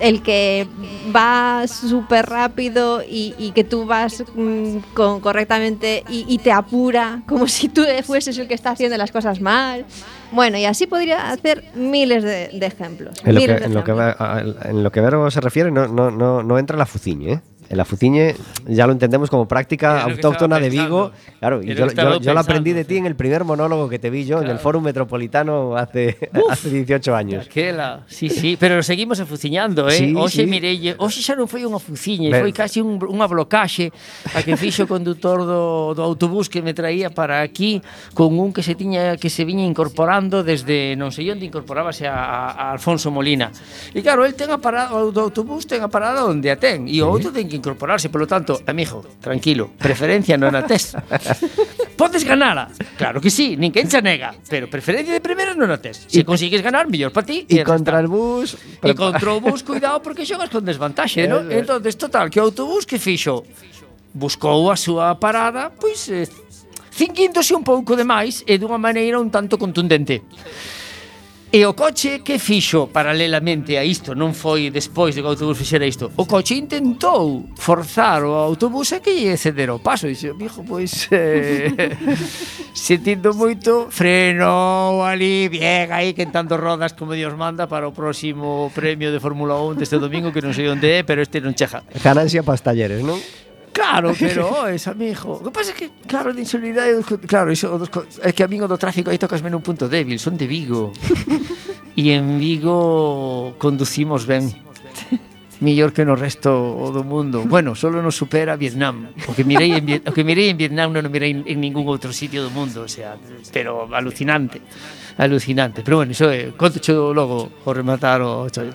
el que va súper rápido y, y que tú vas mm, con, correctamente y, y te apura como si tú fueses el que está haciendo las cosas mal. Bueno, y así podría hacer miles de, de ejemplos. En lo, que, lo en lo que Vero se refiere, no, no, no, no entra la fuciñe, ¿eh? el afuciñe ya lo entendemos como práctica autóctona de Vigo. Claro, y yo, yo, yo, yo, lo aprendí de ti en el primer monólogo que te vi yo claro. en el Fórum Metropolitano hace, Uf, hace 18 años. Aquela. Sí, sí, pero seguimos afuciñando, ¿eh? Sí, hoxe, sí. mirelle, hoxe xa non foi unha afuciñe, ben. foi casi un, unha blocaxe a que fixo o conductor do, do autobús que me traía para aquí con un que se tiña que se viña incorporando desde non sei onde incorporábase a, a, a Alfonso Molina. E claro, el ten a parada, o do autobús ten a parada onde a ten, e o outro ten que incorporarse, polo tanto, amigo, tranquilo, preferencia non a tes. Podes ganala? Claro que sí, quen xa nega, pero preferencia de primeira non a tes. Se consigues ganar, mellor para ti. E contra o bus... E contra o bus, cuidado, porque xogas con desvantaxe, non? Entón, total, que o autobús que fixo? Buscou a súa parada, pois, eh, Cinquíndose un pouco de máis e dunha maneira un tanto contundente. E o coche que fixo paralelamente a isto, non foi despois de que o autobús fixera isto. O coche intentou forzar o autobús a que lle ceder o paso. E Dixo, mijo, pois, eh, sentindo moito, frenou ali, bien aí, quentando rodas como Dios manda para o próximo premio de Fórmula 1 deste domingo, que non sei onde é, pero este non chega. Ganancia para os talleres, non? Claro, pero es amigo. O que pasa é que, claro, de insolidad, claro, iso, dos, é que a min o do tráfico aí tocasme nun punto débil, son de Vigo. e en Vigo conducimos ben. Mejor que no resto do mundo. Bueno, solo nos supera Vietnam. O que mirei en, o que mirei en Vietnam non o mirei en, en ningún outro sitio do mundo, o sea, pero alucinante. Alucinante. Pero bueno, iso é, conto logo o rematar o chollo.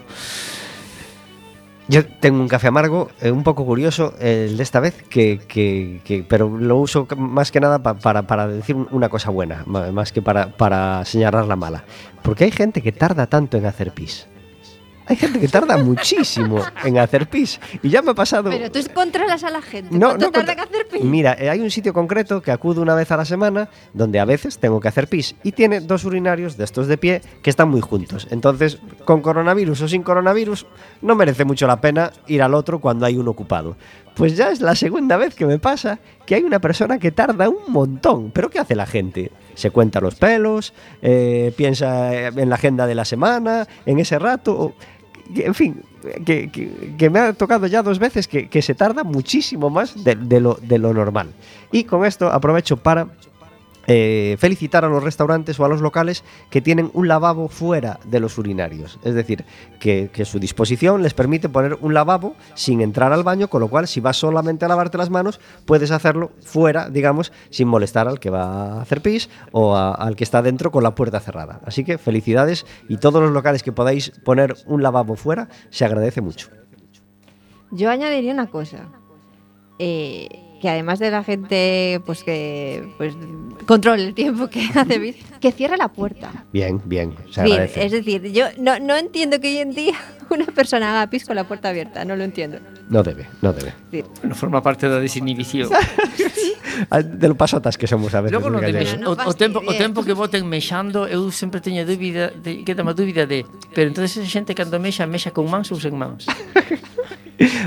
Yo tengo un café amargo, eh, un poco curioso el de esta vez, que, pero lo uso más que nada pa- para, para decir un- una cosa buena, más que para, para señalar la mala. Porque hay gente que tarda tanto en hacer pis. Hay gente que tarda muchísimo en hacer pis. Y ya me ha pasado... Pero tú controlas a la gente. No, ¿Cuánto no tarda en hacer pis? Mira, eh, hay un sitio concreto que acudo una vez a la semana donde a veces tengo que hacer pis y tiene dos urinarios de estos de pie que están muy juntos. Entonces, con coronavirus o sin coronavirus, no merece mucho la pena ir al otro cuando hay uno ocupado. Pues ya es la segunda vez que me pasa que hay una persona que tarda un montón. ¿Pero qué hace la gente? Se cuenta los pelos, eh, piensa eh, en la agenda de la semana, en ese rato. o- en fin, que, me ha tocado ya dos veces que, se tarda muchísimo más de lo normal. Y con esto aprovecho para eh, felicitar a los restaurantes o a los locales que tienen un lavabo fuera de los urinarios. Es decir, que, su disposición les permite poner un lavabo sin entrar al baño, con lo cual si vas solamente a lavarte las manos, puedes hacerlo fuera, digamos, sin molestar al que va a hacer pis o al que está dentro con la puerta cerrada. Así que felicidades y todos los locales que podáis poner un lavabo fuera, se agradece mucho. Yo añadiría una cosa. Eh, que además de la gente pues que pues controle el tiempo que hace pis, que cierre la puerta. Bien, bien, se Bien, agradece. es decir, yo no, no entiendo que hoy en día una persona haga pis con la puerta abierta, no lo entiendo. No debe, no debe. No forma parte da desinhibición. Ah, De lo pasotas que somos a veces. Logo no de o, o tempo o tempo que voten mexando, eu sempre teño dúbida de que dúbida de, pero entonces esa xente cando mexa mexa con mans ou sen mans.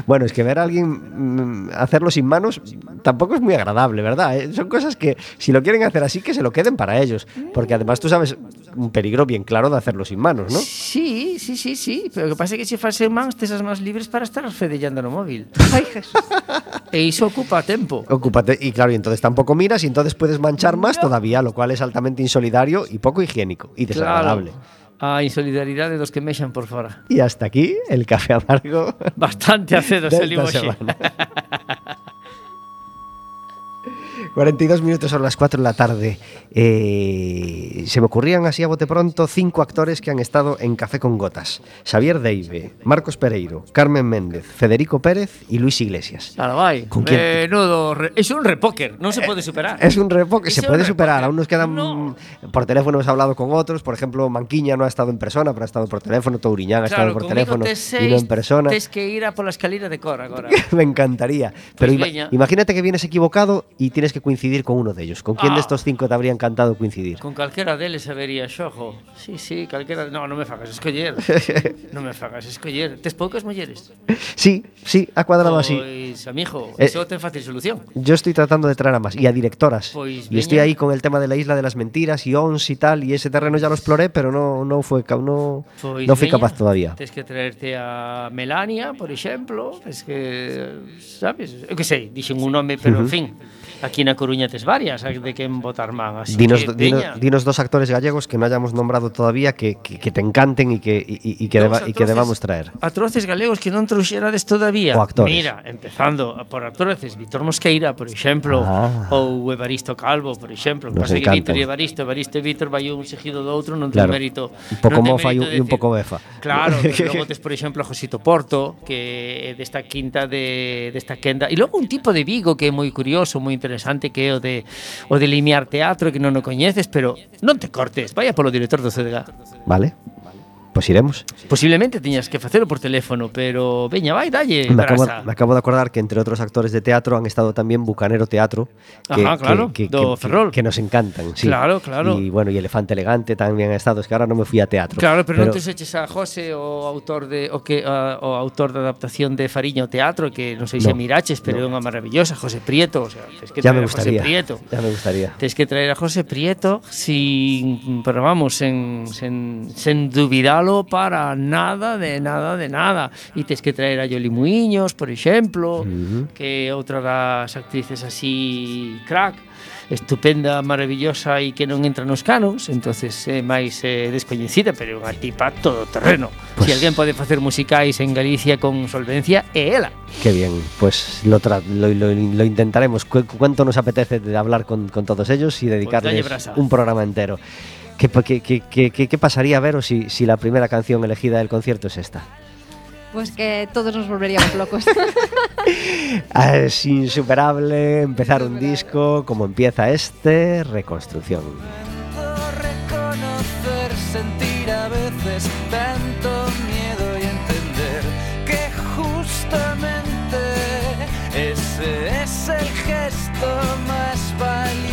Bueno, es que ver a alguien mm, hacerlo sin manos tampoco es muy agradable, ¿verdad? Eh, Son cosas que si lo quieren hacer así, que se lo queden para ellos. Porque además tú sabes un peligro bien claro de hacerlo sin manos, ¿no? Sí, sí, sí, sí, pero o que pasa é que se faz sen mans tes as mans libres para estar fedellando no móvil. ay Jesús. E iso ocupa tempo. Ocúpate. Y claro, y entonces tampoco miras y entonces puedes manchar más todavía, lo cual es altamente insolidario y poco higiénico y desagradable. A insolidaridade dos que mexan por fora. Y hasta aquí el café amargo. Bastante acedo salimos. 42 minutos son las 4 de la tarde. Eh, se me ocurrían así a bote pronto cinco actores que han estado en Café con Gotas. Xavier Deive, Marcos Pereiro, Carmen Méndez, Federico Pérez y Luis Iglesias. Ahora vai. ¿Con quién? Menudo, re... es un repóker, non se pode superar. Es un repo que se puede superar. Aún nos quedan. No. Por teléfono hemos hablado con otros. Por ejemplo, Manquiña no ha estado en persona, pero ha estado por teléfono. Touriñán ha estado por teléfono y no en persona. Tes que ir a pola escalera de cor agora. Me encantaría. Pero ima- imagínate que vienes equivocado y tienes que coincidir con uno de ellos. ¿Con quién de Ah. estos cinco te habría encantado coincidir? Con calquera deles habería xojo. Sí, sí, calquera... No, non me fagas escoller. non me fagas escoller. Tes poucas mulleres. Sí, sí, ha cuadrado así. Pois, amigo, Eh, iso ten fácil solución. Yo estoy tratando de traer a más y a directoras. Pois y estoy ahí con el tema de la isla de las mentiras y ONS y tal. Y ese terreno ya lo exploré, pero no, no fue no, Pois no fui veña, capaz todavía. Tes que traerte a Melania, por exemplo, es que, sabes, eu que sei, dixen un nome, pero en fin, Aquí na Coruña tes varias de quen botar man. Así dinos, que, dinos, dinos dos actores gallegos que no hayamos nombrado todavía que, que, que te encanten e que, y, y que, deba, atroces, y que debamos traer. Atroces galegos que non trouxerades todavía. O actores. Mira, empezando por atroces, Víctor Mosqueira, por exemplo, ah. ou Evaristo Calvo, por exemplo. Nos Pasa que Víctor e Evaristo, Evaristo e Víctor vai un seguido do outro, non ten claro. mérito. Un pouco no mofa e un, un pouco befa. Claro, logo tes, por exemplo, a Josito Porto, que desta quinta de desta quenda. E logo un tipo de Vigo que é moi curioso, moi interesante interesante que é o de o de limiar teatro que non o coñeces, pero non te cortes, vaya polo director do CDG. Vale. Pois iremos. Posiblemente tiñas que facelo por teléfono, pero veña, vai, dalle, Me acabo, brasa. me acabo de acordar que entre otros actores de teatro han estado también Bucanero Teatro, que, Ajá, claro, que, que- do que- Ferrol. que nos encantan. Sí. Claro, claro. Y bueno, y Elefante Elegante también ha estado, es que ahora no me fui a teatro. Claro, pero, non te eches a José o autor de o que a, o autor da adaptación de Fariño Teatro que non sei se No, miraches, pero é unha maravillosa, José Prieto, o sea, tens que ya me traer a José gustaría. Prieto. Ya me gustaría. Tens que traer a José Prieto sin, pero vamos, sen, sen, sen dubidalo para nada, de nada, de nada. E tens que traer a Yoli Muiños, por exemplo, que é outra das actrices así crack, estupenda, maravillosa e que non entra nos canons, entonces é máis eh, descoñecida, pero é unha tipa todo terreno. Pues- Se alguén pode facer musicais en Galicia con solvencia, é ela. Qué bien, pues lo, tra- lo, lo- lo intentaremos. Cu- ¿Cuánto nos apetece de hablar con, con todos ellos y dedicarles dalle brasa. un programa entero? ¿Qué, qué, qué- qué- pasaría, Vero, si, si la primera canción elegida del concierto es esta? Pues que todos nos volveríamos locos. Es insuperable empezar un disco como empieza este, Reconstrucción. reconocer, sentir a veces tanto miedo y entender que justamente ese es el gesto más valiente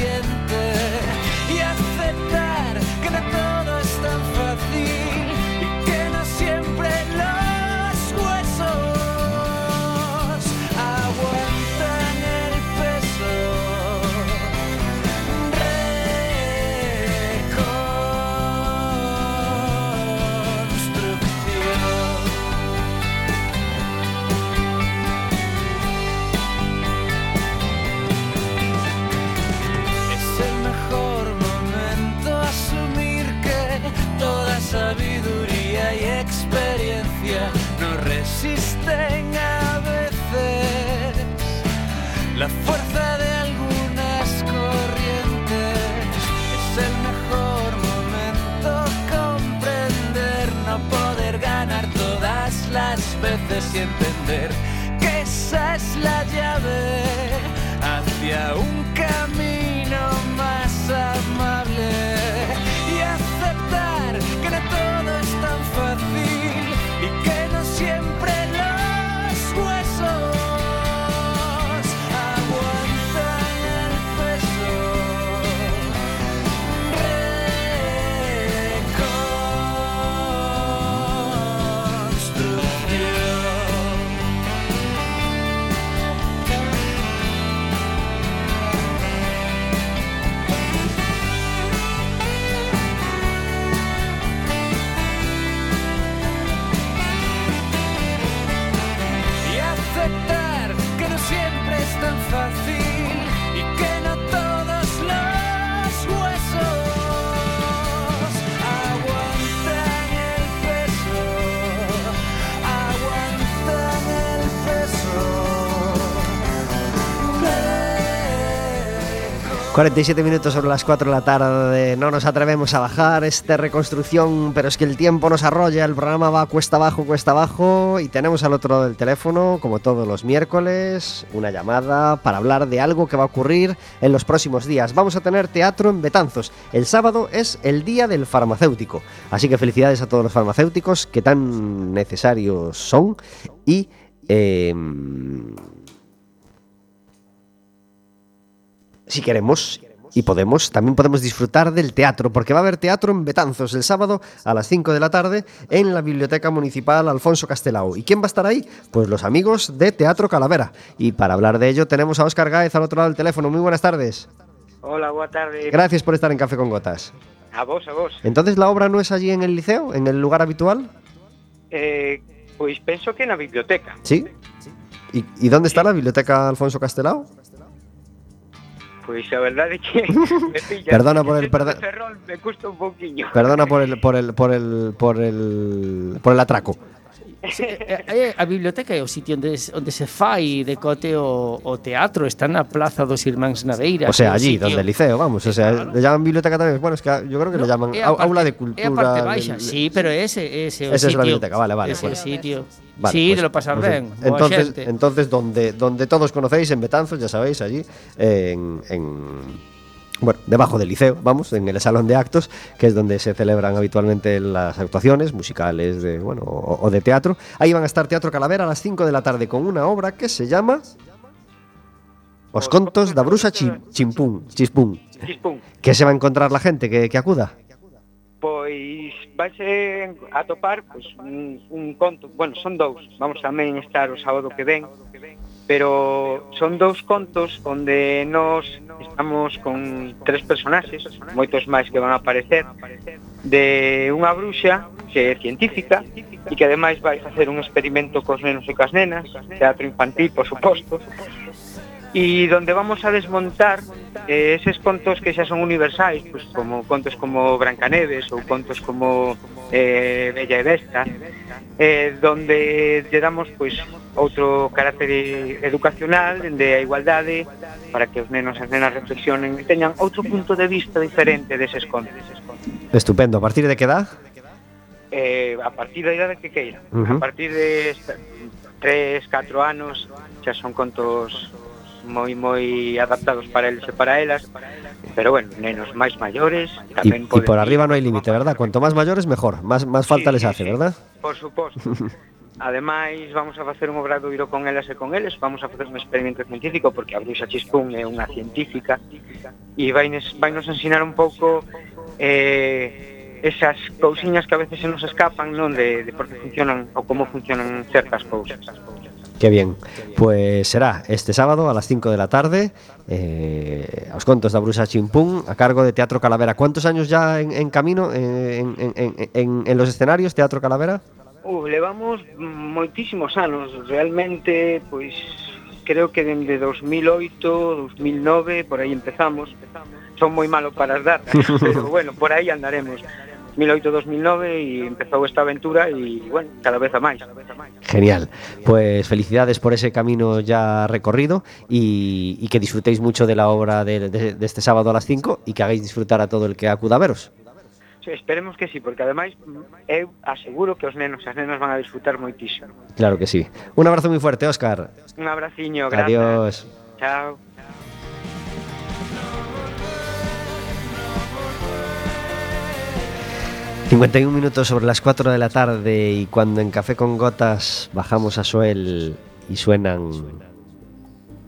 la fuerza de algunas corrientes es el mejor momento. Comprender, no poder ganar todas las veces y entender que esa es la llave hacia un camino 47 minutos sobre las 4 de la tarde, no nos atrevemos a bajar esta reconstrucción, pero es que el tiempo nos arrolla, el programa va cuesta abajo, cuesta abajo y tenemos al otro lado del teléfono, como todos los miércoles, una llamada para hablar de algo que va a ocurrir en los próximos días. Vamos a tener teatro en Betanzos. El sábado es el día del farmacéutico, así que felicidades a todos los farmacéuticos que tan necesarios son y... em, si queremos y podemos, también podemos disfrutar del teatro, porque va a haber teatro en Betanzos el sábado a las 5 de la tarde en la Biblioteca Municipal Alfonso Castelao. ¿Y quién va a estar ahí? Pues los amigos de Teatro Calavera. Y para hablar de ello tenemos a Óscar Gáez al otro lado del teléfono. Muy buenas tardes. Hola, boa tarde. Gracias por estar en Café con Gotas. A vos, a vos. Entonces, ¿la obra no es allí en el liceo, en el lugar habitual? Eh, pois penso que na biblioteca. Sí. ¿Y, y dónde está la Biblioteca Alfonso Castelao? Pois a verdade é que me pilla. Perdona por el- Ferrol me custa un pouquiño. Perdona por el, por el, por el, por el, por el atraco. É eh, eh, a biblioteca é o sitio onde, onde se fai de cote o, o teatro, está na Plaza dos Irmáns Naveira. O sea, allí, sitio. donde el liceo, vamos, o sea, le llaman biblioteca tamén, bueno, es que yo creo que no, le llaman parte, aula de cultura. É a parte baixa, sí, pero ese, ese, ese o sitio. Esa es la biblioteca, vale, vale. Ese bueno. sitio. Vale, sí, pues, de lo pasar bien. Entonces, entonces donde, donde todos conocéis, en Betanzos, ya sabéis, allí, en, en bueno, debajo del liceo, vamos, en el salón de actos, que es donde se celebran habitualmente las actuaciones musicales de, bueno, o, o de teatro. Ahí van a estar Teatro Calavera a las 5 de la tarde con una obra que se llama Os contos da bruxa chi, chimpún, chispún. Que se va a encontrar la gente que, que acuda? Pois vaise a topar pois, un, un conto, bueno, son dous, vamos tamén estar o sábado que ven, pero son dous contos onde nós estamos con tres personaxes, moitos máis que van a aparecer, de unha bruxa que é científica e que ademais vai facer un experimento cos nenos e cas nenas, teatro infantil, por suposto, e donde vamos a desmontar eh, eses contos que xa son universais, pues, como contos como Brancaneves ou contos como eh, Bella e Besta, eh, donde lle damos pois outro carácter educacional de a igualdade para que os nenos e as nenas reflexionen e teñan outro punto de vista diferente deses contos. Estupendo. A partir de que edad? Eh, a partir da idade que queira. A partir de 3, 4 anos xa son contos moi moi adaptados para eles e para elas, pero bueno, nenos máis maiores tamén y, poden... E por arriba non hai límite, verdad? Cuanto máis maiores, mejor. Más, más falta sí, les hace, sí, verdad? Por suposto. Ademais, vamos a facer un obradoiro con elas e con eles, vamos a facer un experimento científico, porque a Bruxa Chispún é unha científica, e vai, nes, vai nos ensinar un pouco eh, esas cousiñas que a veces se nos escapan, non, de, de por que funcionan ou como funcionan certas cousas. Qué bien. Pues será este sábado a las 5 de la tarde, eh, a os contos da Bruxa Chimpún, a cargo de Teatro Calavera. ¿Cuántos años ya en, en camino en, en- en- en- en los escenarios Teatro Calavera? Uh, levamos moitísimos anos, realmente, pois creo que dende 2008, 2009, por aí empezamos. Son moi malo para as datas, pero bueno, por aí andaremos. 2008-2009 e empezou esta aventura e, bueno, cada vez a máis. Genial. Pues felicidades por ese camino ya recorrido y, y que disfrutéis mucho de la obra de, de- de este sábado a las 5 y que hagáis disfrutar a todo el que acuda a veros. Esperemos que sí, porque ademais eu aseguro que os nenos e as nenas van a disfrutar moitísimo. Claro que sí. Un abrazo muy fuerte, Óscar. Un abraciño, gracias. Adiós. Chao. 51 minutos sobre las 4 de la tarde y cuando en Café con Gotas bajamos a Suel y suenan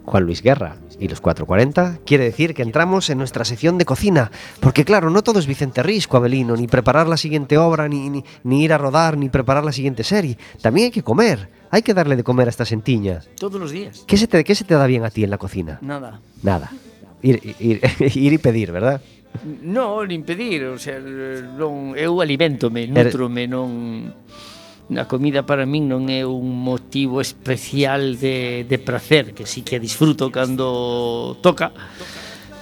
Juan Luis Guerra y los 440, quiere decir que entramos en nuestra sección de cocina. Porque claro, no todo es Vicente Risco, Abelino, ni preparar la siguiente obra, ni, ni, ni ir a rodar, ni preparar la siguiente serie. También hay que comer, hay que darle de comer a esta sentiña. Todos los días. ¿Qué se te, qué se te da bien a ti en la cocina? Nada. Nada. Ir, ir, ir y pedir, ¿verdad? No, nin pedir, o sea, non, eu alimentome, nutrome, non... A comida para min non é un motivo especial de, de placer, que sí que disfruto cando toca,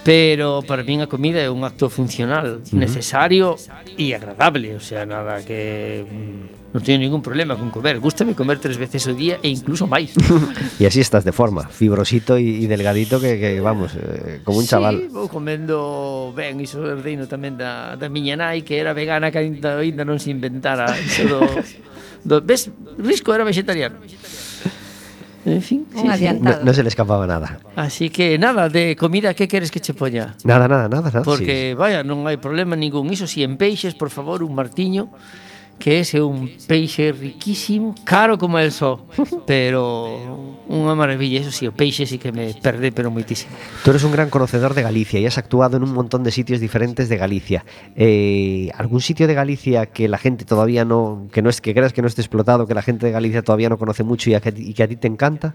pero para min a comida é un acto funcional, necesario e agradable, o sea, nada que... Mm, non teño ningún problema con comer. Gústame comer tres veces ao día e incluso máis. e así estás de forma, fibrosito e delgadito que, que vamos, eh, como un sí, chaval. vou comendo ben, iso herdeino tamén da, da miña nai, que era vegana que ainda, ainda non se inventara iso do, do, ves, risco era vegetariano. En fin, sí, sí. No, no, se le escapaba nada. Así que nada, de comida, que queres que che poña? Nada, nada, nada, nada. Porque, sí. vaya, non hai problema ningún. Iso, si en peixes, por favor, un martiño Que ese é un peixe riquísimo Caro como el só Pero unha maravilla Eso o peixe sí que me perde Pero moitísimo Tú eres un gran conocedor de Galicia y has actuado en un montón de sitios diferentes de Galicia. Eh, ¿Algún sitio de Galicia que la gente todavía no, que no es, que creas que no esté explotado, que la gente de Galicia todavía no conoce mucho y, a que, y que a ti te encanta?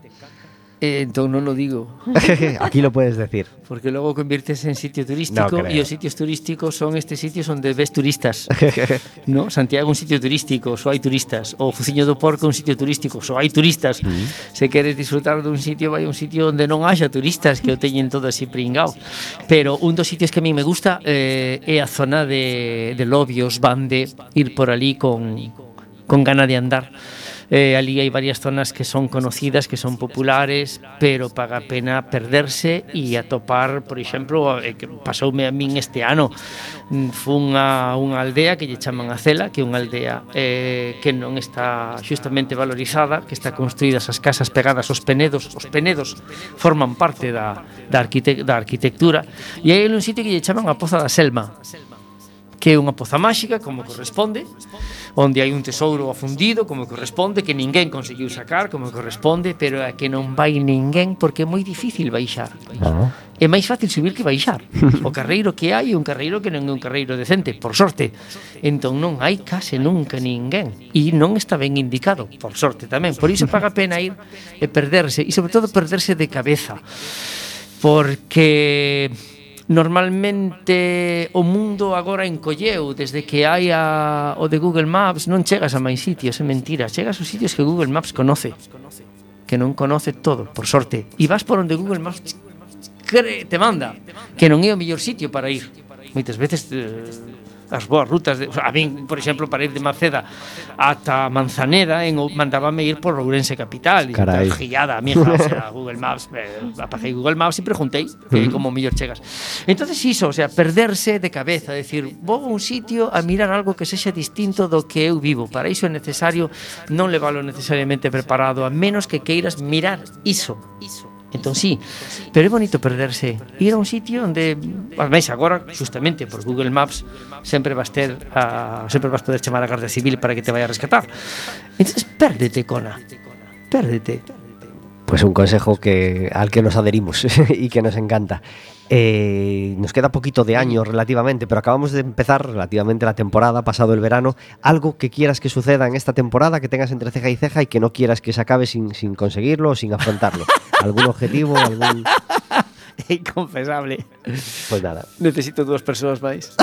Eh, entón non lo digo. Aquí lo puedes decir. Porque logo conviertes en sitio turístico no e os sitios turísticos son estes sitios onde ves turistas. no, Santiago un sitio turístico, só hai turistas. O Fuciño do Porco un sitio turístico, só hai turistas. Mm. Se queres disfrutar dun sitio, vai a un sitio onde non haxa turistas que o teñen todo así pringao. Pero un dos sitios que a mí me gusta eh, é a zona de, de Lobios, Bande, ir por ali con, con gana de andar Eh, ali hai varias zonas que son conocidas, que son populares, pero paga a pena perderse e atopar, por exemplo, eh, que pasoume a min este ano, mm, fun a unha aldea que lle chaman a Cela, que é unha aldea eh, que non está xustamente valorizada, que está construídas as casas pegadas aos penedos, os penedos forman parte da, da, arquite da arquitectura, e hai un sitio que lle chaman a Poza da Selma, que é unha poza máxica, como corresponde, onde hai un tesouro afundido, como corresponde, que ninguén conseguiu sacar, como corresponde, pero é que non vai ninguén porque é moi difícil baixar. Ah. É máis fácil subir que baixar. O carreiro que hai é un carreiro que non é un carreiro decente, por sorte. Entón non hai case nunca ninguén. E non está ben indicado, por sorte tamén. Por iso paga pena ir e perderse, e sobre todo perderse de cabeza. Porque normalmente o mundo agora encolleu desde que hai a, o de Google Maps non chegas a máis sitios, é mentira. Chegas aos sitios que Google Maps conoce que non conoce todo, por sorte. E vas por onde Google Maps te manda que non é o mellor sitio para ir. Moitas veces eh, as boas rutas. De, a min, por exemplo, para ir de Maceda ata Manzaneda, en mandábame ir por Ourense Capital. Carai. E gillada, a mí a Google Maps, eh, apaguei Google Maps e preguntei que mm. como mellor chegas. entonces iso, o sea, perderse de cabeza, decir, vou a un sitio a mirar algo que sexa distinto do que eu vivo. Para iso é necesario non leválo necesariamente preparado, a menos que queiras mirar iso, iso Entón sí, pero é bonito perderse, ir a un sitio onde, ademais agora, justamente por Google Maps, sempre vas ter a, sempre vas poder chamar a Guardia Civil para que te vaya a rescatar. Entonces, pérdete, Cona, pérdete. Pues un consejo que al que nos adherimos y que nos encanta. Eh, nos queda poquito de año relativamente, pero acabamos de empezar relativamente la temporada, pasado el verano. Algo que quieras que suceda en esta temporada, que tengas entre ceja y ceja y que no quieras que se acabe sin, sin conseguirlo o sin afrontarlo. ¿Algún objetivo? Algún... Inconfesable Pues nada. Necesito dúas persoas máis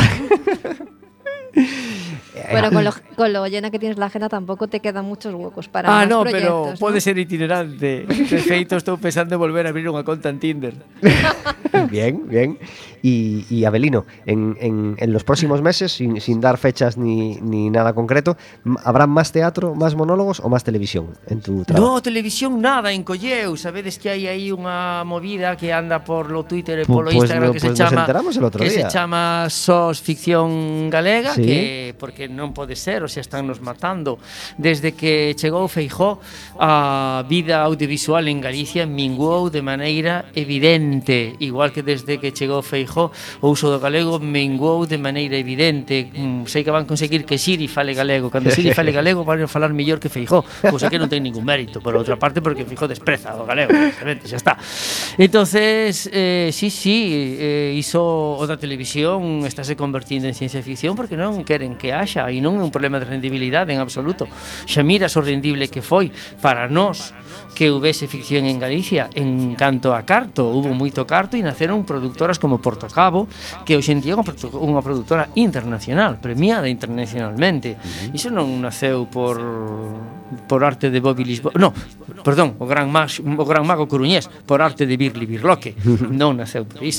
Bueno, con lo, con lo llena que tienes la agenda tampoco te quedan muchos huecos para Ah, más no, proyectos, pero ¿no? pode ser itinerante De feito, estou pensando en volver a abrir unha conta en Tinder Bien, bien. Y, y Abelino, en, en- en los próximos meses, sin, sin dar fechas ni, ni nada concreto, ¿habrá más teatro, más monólogos o más televisión en tu trabajo? No, televisión nada, en Colleu Sabedes que hai aí unha movida que anda por lo Twitter e Pu- polo pues Instagram no- que se pues nos chama enteramos el otro que se día. chama SOS Ficción Galega Sí. que porque non pode ser, o sea, están nos matando desde que chegou Feijó a vida audiovisual en Galicia minguou de maneira evidente igual que desde que chegou Feijó Feijó, o uso do galego menguou de maneira evidente. Mm, sei que van conseguir que Siri fale galego. Cando Siri fale galego van a falar mellor que Feijó, cousa que non ten ningún mérito, por outra parte, porque Feijó despreza o galego, evidentemente, xa está. Entonces, eh, sí, sí, eh, iso o da televisión estáse convertindo en ciencia ficción porque non queren que haxa e non é un problema de rendibilidade en absoluto. Xa miras o rendible que foi para nós que houvese ficción en Galicia en canto a carto, hubo moito carto e naceron productoras como Porto Cabo, que hoxe en día é unha produtora internacional, premiada internacionalmente. Uh -huh. Iso non naceu por por arte de Bobby Lisboa, non, perdón, o gran mas, o gran mago coruñés, por arte de Birli Birloque. non naceu por iso.